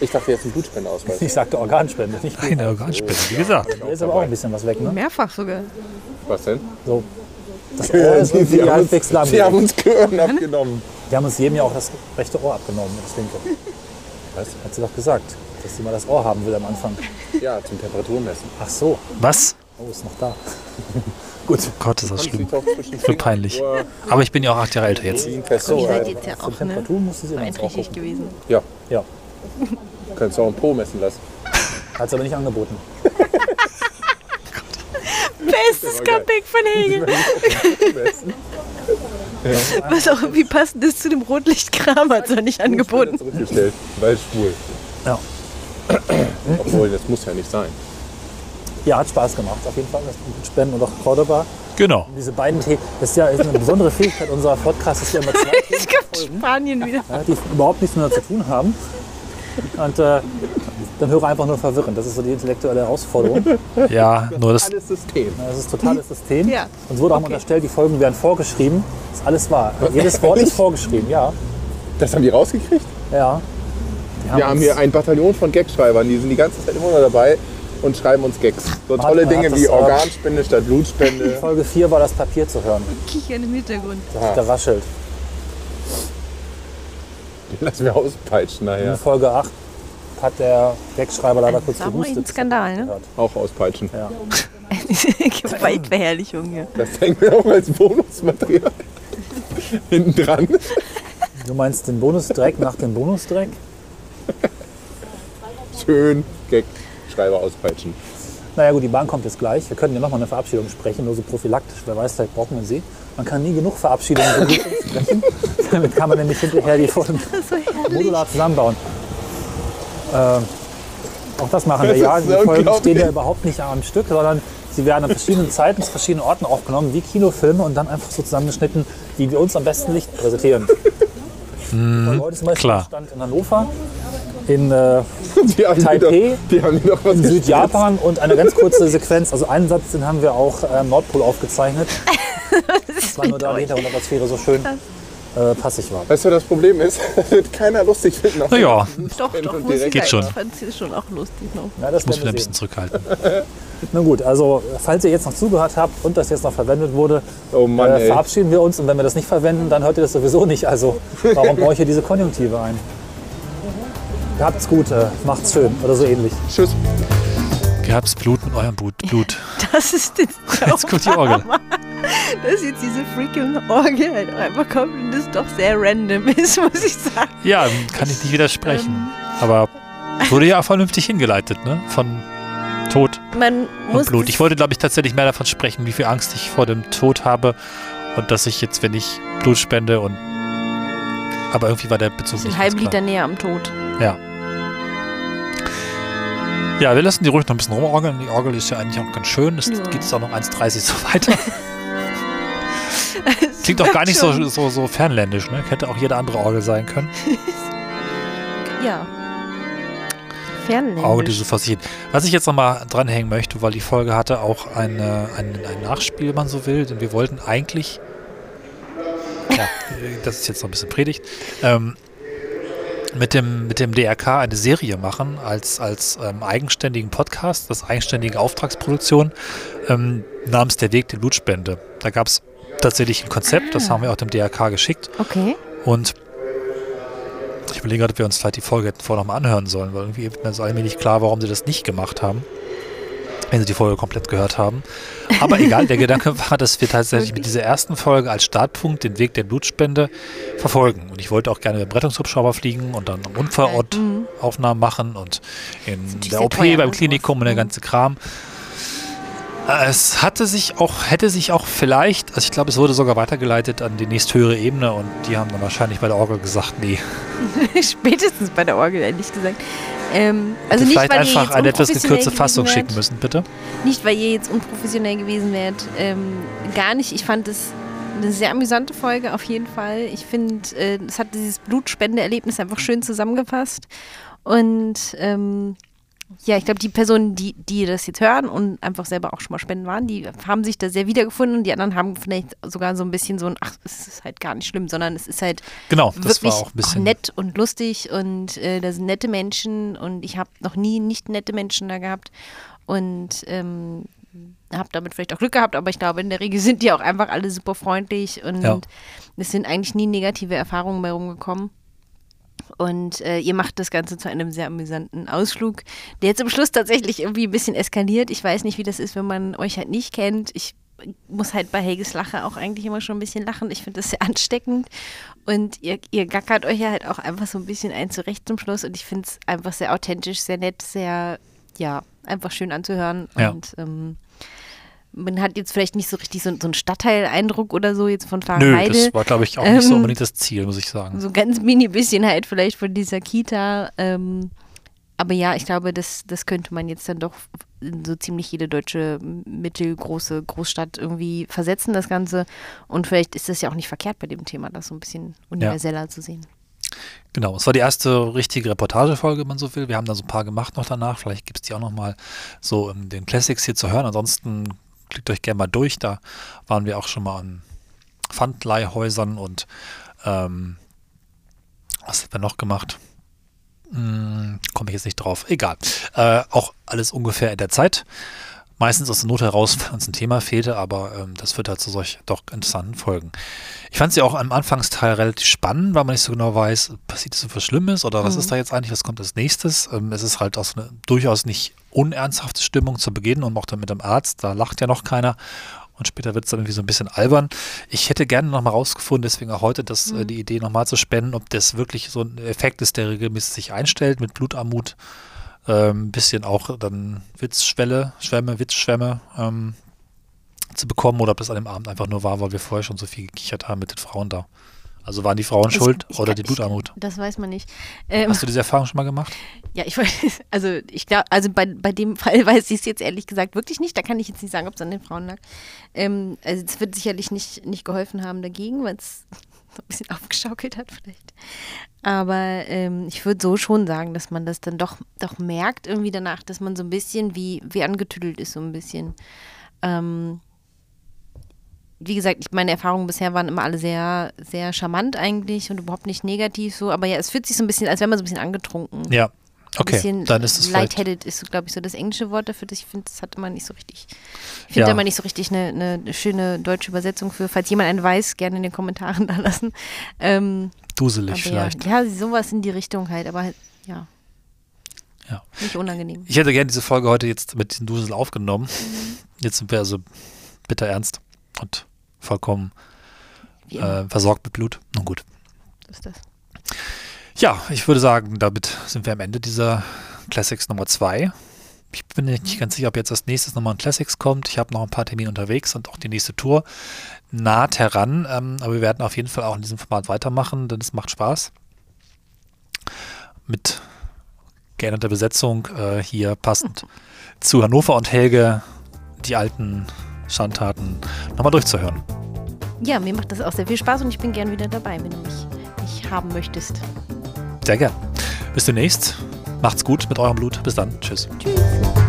Ich dachte jetzt einen Blutspendeausweis. Ich sagte Organspende, nicht Blut. Eine Organspende, wie gesagt. Hier ist aber auch ein bisschen was weg, ne? Mehrfach sogar. Was denn? So. Das Ohr ist irgendwie Sie haben, halbwegs uns, lahm. sie haben uns Gehirn abgenommen. Die haben uns jedem ja auch das rechte Ohr abgenommen, das linke. Was? Hat sie doch gesagt, dass sie mal das Ohr haben will am Anfang. Ja, zum Temperaturmessen. Ach so. Was? Oh, ist noch da. Gut. Gott, ist das Kannst schlimm. Das wird peinlich. Aber ich bin ja auch acht Jahre älter jetzt. Ohr- Ihr seid jetzt ja auch ne, beeinträchtigt gewesen. Ja, Ja, kannst du auch ein Po messen lassen. hat es aber nicht angeboten. Bestes Comeback von Hegel. Was auch wie passend ist zu dem Rotlichtkram, hat er nicht angeboten. Zurückgestellt, weil schwul. Ja. Obwohl, das muss ja nicht sein. Ja, hat Spaß gemacht, auf jeden Fall. Das mit Spenden und auch Cordoba. Genau. Diese beiden Themen, das ist ja ist eine besondere Fähigkeit unserer Podcasts, dass wir immer zwei Es kommt Spanien wieder. ja, die überhaupt nichts miteinander zu tun haben. Und äh, dann höre einfach nur verwirren. Das ist so die intellektuelle Herausforderung. Ja, nur das. Alles System. Das ist totales System. Ja. Uns wurde auch mal unterstellt, die Folgen wären vorgeschrieben. Das ist alles wahr. Jedes Wort ist vorgeschrieben, ja. Das haben die rausgekriegt? ja. Die Wir haben hier ein Bataillon von Gagschreibern, die sind die ganze Zeit immer noch dabei und schreiben uns Gags. So Man tolle Dinge wie das, äh, Organspende statt Blutspende. Folge 4 war das Papier zu hören. Kichern im Hintergrund. Der raschelt. Den lassen wir auspeitschen In nachher. Folge 8 hat der Wegschreiber leider kurz Das war mal gehustet. ein Skandal, ne? Auch auspeitschen. Ja. Gewaltverherrlichung hier. Das hängen wir auch als Bonusmaterial hinten dran. Du meinst den Bonusdreck nach dem Bonusdreck? Schön Gag-Schreiber auspeitschen. Naja gut, die Bahn kommt jetzt gleich. Wir können ja nochmal eine Verabschiedung sprechen, nur so prophylaktisch. Wer weiß, vielleicht braucht man sie. Man kann nie genug Verabschiedungen so sprechen. Damit kann man nämlich hinterher die Folgen modular zusammenbauen. Ähm, auch das machen wir Das ja. ist Die Folgen stehen ja überhaupt nicht am Stück, sondern sie werden an verschiedenen Zeiten zu verschiedenen Orten aufgenommen, wie Kinofilme und dann einfach so zusammengeschnitten, wie wir uns am besten Licht präsentieren. Folge heute zum Beispiel klar. stand in Hannover, in äh, Taipei, doch, in. Südjapan und eine ganz kurze Sequenz, also einen Satz, den haben wir auch äh, am Nordpol aufgezeichnet. Das war nur da die Hintergrundatmosphäre so schön äh, passig war. Weißt du, das Problem ist, das wird keiner lustig finden. auf Naja, Doch, doch, muss Geht schon. Ich fand es schon auch lustig noch. Ja, das ich muss wieder wir ein bisschen zurückhalten. Na gut, also falls ihr jetzt noch zugehört habt und das jetzt noch verwendet wurde, Oh Mann, äh, verabschieden wir uns und wenn wir das nicht verwenden, dann hört ihr das sowieso nicht. Also warum ich hier diese Konjunktive ein? Habt's gut, äh, macht's schön oder so ähnlich. Tschüss. Gehabt's Blut mit eurem Blut. Blut. Das ist jetzt, kommt die Orgel. dass jetzt diese freaking Orgel halt einfach kommt und das doch sehr random ist, muss ich sagen. Ja, kann ich nicht widersprechen. Aber wurde ja vernünftig hingeleitet, ne? Von Tod Man und Blut. Ich wollte, glaube ich, tatsächlich mehr davon sprechen, wie viel Angst ich vor dem Tod habe und dass ich jetzt, wenn ich Blut spende und aber irgendwie war der Bezug nicht einen halben. Liter näher am Tod. Ja, wir lassen die ruhig noch ein bisschen rumorgeln. Die Orgel ist ja eigentlich auch ganz schön. Es Ja. geht jetzt auch noch 1,30 so weiter. Klingt auch gar nicht so, so, so fernländisch, ne? Hätte auch jede andere Orgel sein können. Ja. Fernländisch. Was ich jetzt nochmal dranhängen möchte, weil die Folge hatte auch eine, ein, ein Nachspiel, wenn man so will, denn wir wollten eigentlich, ja, das ist jetzt noch ein bisschen Predigt, ähm, mit dem, mit dem DRK eine Serie machen als, als ähm, eigenständigen Podcast, das eigenständige Auftragsproduktion ähm, namens Der Weg der Blutspende. Da gab es tatsächlich ein Konzept, das haben wir auch dem DRK geschickt Okay. und ich überlege gerade, ob wir uns vielleicht die Folge hätten vorher nochmal anhören sollen, weil irgendwie wird mir so allmählich klar, warum sie das nicht gemacht haben, wenn sie die Folge komplett gehört haben. Aber egal, der Gedanke war, dass wir tatsächlich mit dieser ersten Folge als Startpunkt den Weg der Blutspende verfolgen. Und ich wollte auch gerne mit dem Rettungshubschrauber fliegen und dann am Unfallort Aufnahmen machen und in der OP teuer, beim ne, Klinikum und der sowas. ganze Kram. Es hatte sich auch, hätte sich auch vielleicht, also ich glaube, es wurde sogar weitergeleitet an die nächsthöhere Ebene und die haben dann wahrscheinlich bei der Orgel gesagt, nee, Spätestens bei der Orgel, ehrlich gesagt. Ähm, also nicht, vielleicht weil ihr einfach jetzt eine etwas gekürzte Fassung gewesen schicken wärt. müssen, bitte. Nicht, weil ihr jetzt unprofessionell gewesen wärt. Ähm, gar nicht. Ich fand es eine sehr amüsante Folge, auf jeden Fall. Ich finde, äh, es hat dieses Blutspendeerlebnis einfach schön zusammengefasst. Und ähm, ja, ich glaube, die Personen, die, die das jetzt hören und einfach selber auch schon mal spenden waren, die haben sich da sehr wiedergefunden und die anderen haben vielleicht sogar so ein bisschen so ein, ach, es ist halt gar nicht schlimm, sondern es ist halt Genau, das wirklich war auch bisschen. nett und lustig und äh, da sind nette Menschen und ich habe noch nie nicht nette Menschen da gehabt und ähm, habe damit vielleicht auch Glück gehabt, aber ich glaube, in der Regel sind die auch einfach alle super freundlich und Ja. es sind eigentlich nie negative Erfahrungen bei rumgekommen. Und äh, ihr macht das Ganze zu einem sehr amüsanten Ausflug, der jetzt am Schluss tatsächlich irgendwie ein bisschen eskaliert. Ich weiß nicht, wie das ist, wenn man euch halt nicht kennt. Ich muss halt bei Helges Lache auch eigentlich immer schon ein bisschen lachen. Ich finde das sehr ansteckend. Und ihr, ihr gackert euch ja halt auch einfach so ein bisschen ein zurecht zum Schluss. Und ich finde es einfach sehr authentisch, sehr nett, sehr, ja, einfach schön anzuhören. Ja. Und ähm, man hat jetzt vielleicht nicht so richtig so, so einen Stadtteileindruck oder so jetzt von Nö, Fahrheide. das war, glaube ich, auch nicht so Ähm, unbedingt das Ziel, muss ich sagen. so ganz mini bisschen halt vielleicht von dieser Kita. Ähm, aber ja, ich glaube, das, das könnte man jetzt dann doch in so ziemlich jede deutsche mittelgroße Großstadt irgendwie versetzen, das Ganze. Und vielleicht ist das ja auch nicht verkehrt bei dem Thema, das so ein bisschen universeller zu sehen. Genau, es war die erste richtige Reportagefolge, wenn man so will. Wir haben da so ein paar gemacht noch danach. Vielleicht gibt es die auch noch mal so in den Classics hier zu hören. Ansonsten klickt euch gerne mal durch. Da waren wir auch schon mal an Pfandleihhäusern und ähm, was haben wir noch gemacht? Hm, Komme ich jetzt nicht drauf. Egal. Äh, auch alles ungefähr in der Zeit. Meistens aus der Not heraus, wenn uns ein Thema fehlte, aber ähm, das führt halt zu solch doch interessanten Folgen. Ich fand sie auch am Anfangsteil relativ spannend, weil man nicht so genau weiß, passiert so was Schlimmes oder was Mhm. ist da jetzt eigentlich, was kommt als nächstes. Ähm, es ist halt auch so eine durchaus nicht unernsthafte Stimmung zu Beginn und auch dann mit dem Arzt, da lacht ja noch keiner. Und später wird es dann irgendwie so ein bisschen albern. Ich hätte gerne nochmal rausgefunden, deswegen auch heute das, äh, die Idee nochmal zu spenden, ob das wirklich so ein Effekt ist, der regelmäßig sich einstellt mit Blutarmut. Ein bisschen auch dann Witzschwelle, Schwämme, Witzschwämme ähm, zu bekommen oder ob das an dem Abend einfach nur war, weil wir vorher schon so viel gekichert haben mit den Frauen da. Also waren die Frauen schuld Ich- oder die Blutarmut? Ich, das weiß man nicht. Ähm, Hast du diese Erfahrung schon mal gemacht? Ja, ich weiß, also ich glaube, also bei, bei dem Fall weiß ich es jetzt ehrlich gesagt wirklich nicht. Da kann ich jetzt nicht sagen, ob es an den Frauen lag. Ähm, also es wird sicherlich nicht, nicht geholfen haben dagegen, weil es so ein bisschen aufgeschaukelt hat vielleicht. Aber ähm, ich würde so schon sagen, dass man das dann doch, doch merkt irgendwie danach, dass man so ein bisschen wie, wie angetüdelt ist, so ein bisschen. Ähm, wie gesagt, ich, meine Erfahrungen bisher waren immer alle sehr, sehr charmant eigentlich und überhaupt nicht negativ so. Aber ja, es fühlt sich so ein bisschen, als wäre man so ein bisschen angetrunken. Ja, okay. bisschen Dann ist es lightheaded ist, glaube ich, so das englische Wort dafür. Das ich finde, das hat immer nicht so richtig. Ich finde Ja. da immer nicht so richtig eine, eine schöne deutsche Übersetzung für. Falls jemand einen weiß, gerne in den Kommentaren da lassen. Ähm, Duselig vielleicht. Ja, ja, sowas in die Richtung halt, aber halt, ja. Ja. Nicht unangenehm. Ich hätte gerne diese Folge heute jetzt mit diesem Dusel aufgenommen. Mhm. Jetzt sind wir also bitter ernst und vollkommen äh, versorgt mit Blut. Nun gut. ist das. Ja, ich würde sagen, damit sind wir am Ende dieser Classics Nummer 2. Ich bin nicht ganz sicher, ob jetzt als nächstes nochmal ein Classics kommt. Ich habe noch ein paar Termine unterwegs und auch die nächste Tour naht heran. Ähm, aber wir werden auf jeden Fall auch in diesem Format weitermachen, denn es macht Spaß. Mit geänderter Besetzung äh, hier passend zu Hannover und Helge die alten Schandtaten nochmal durchzuhören. Ja, mir macht das auch sehr viel Spaß und ich bin gern wieder dabei, wenn du mich, mich haben möchtest. Sehr gern. Bis demnächst. Macht's gut mit eurem Blut. Bis dann. Tschüss. Tschüss.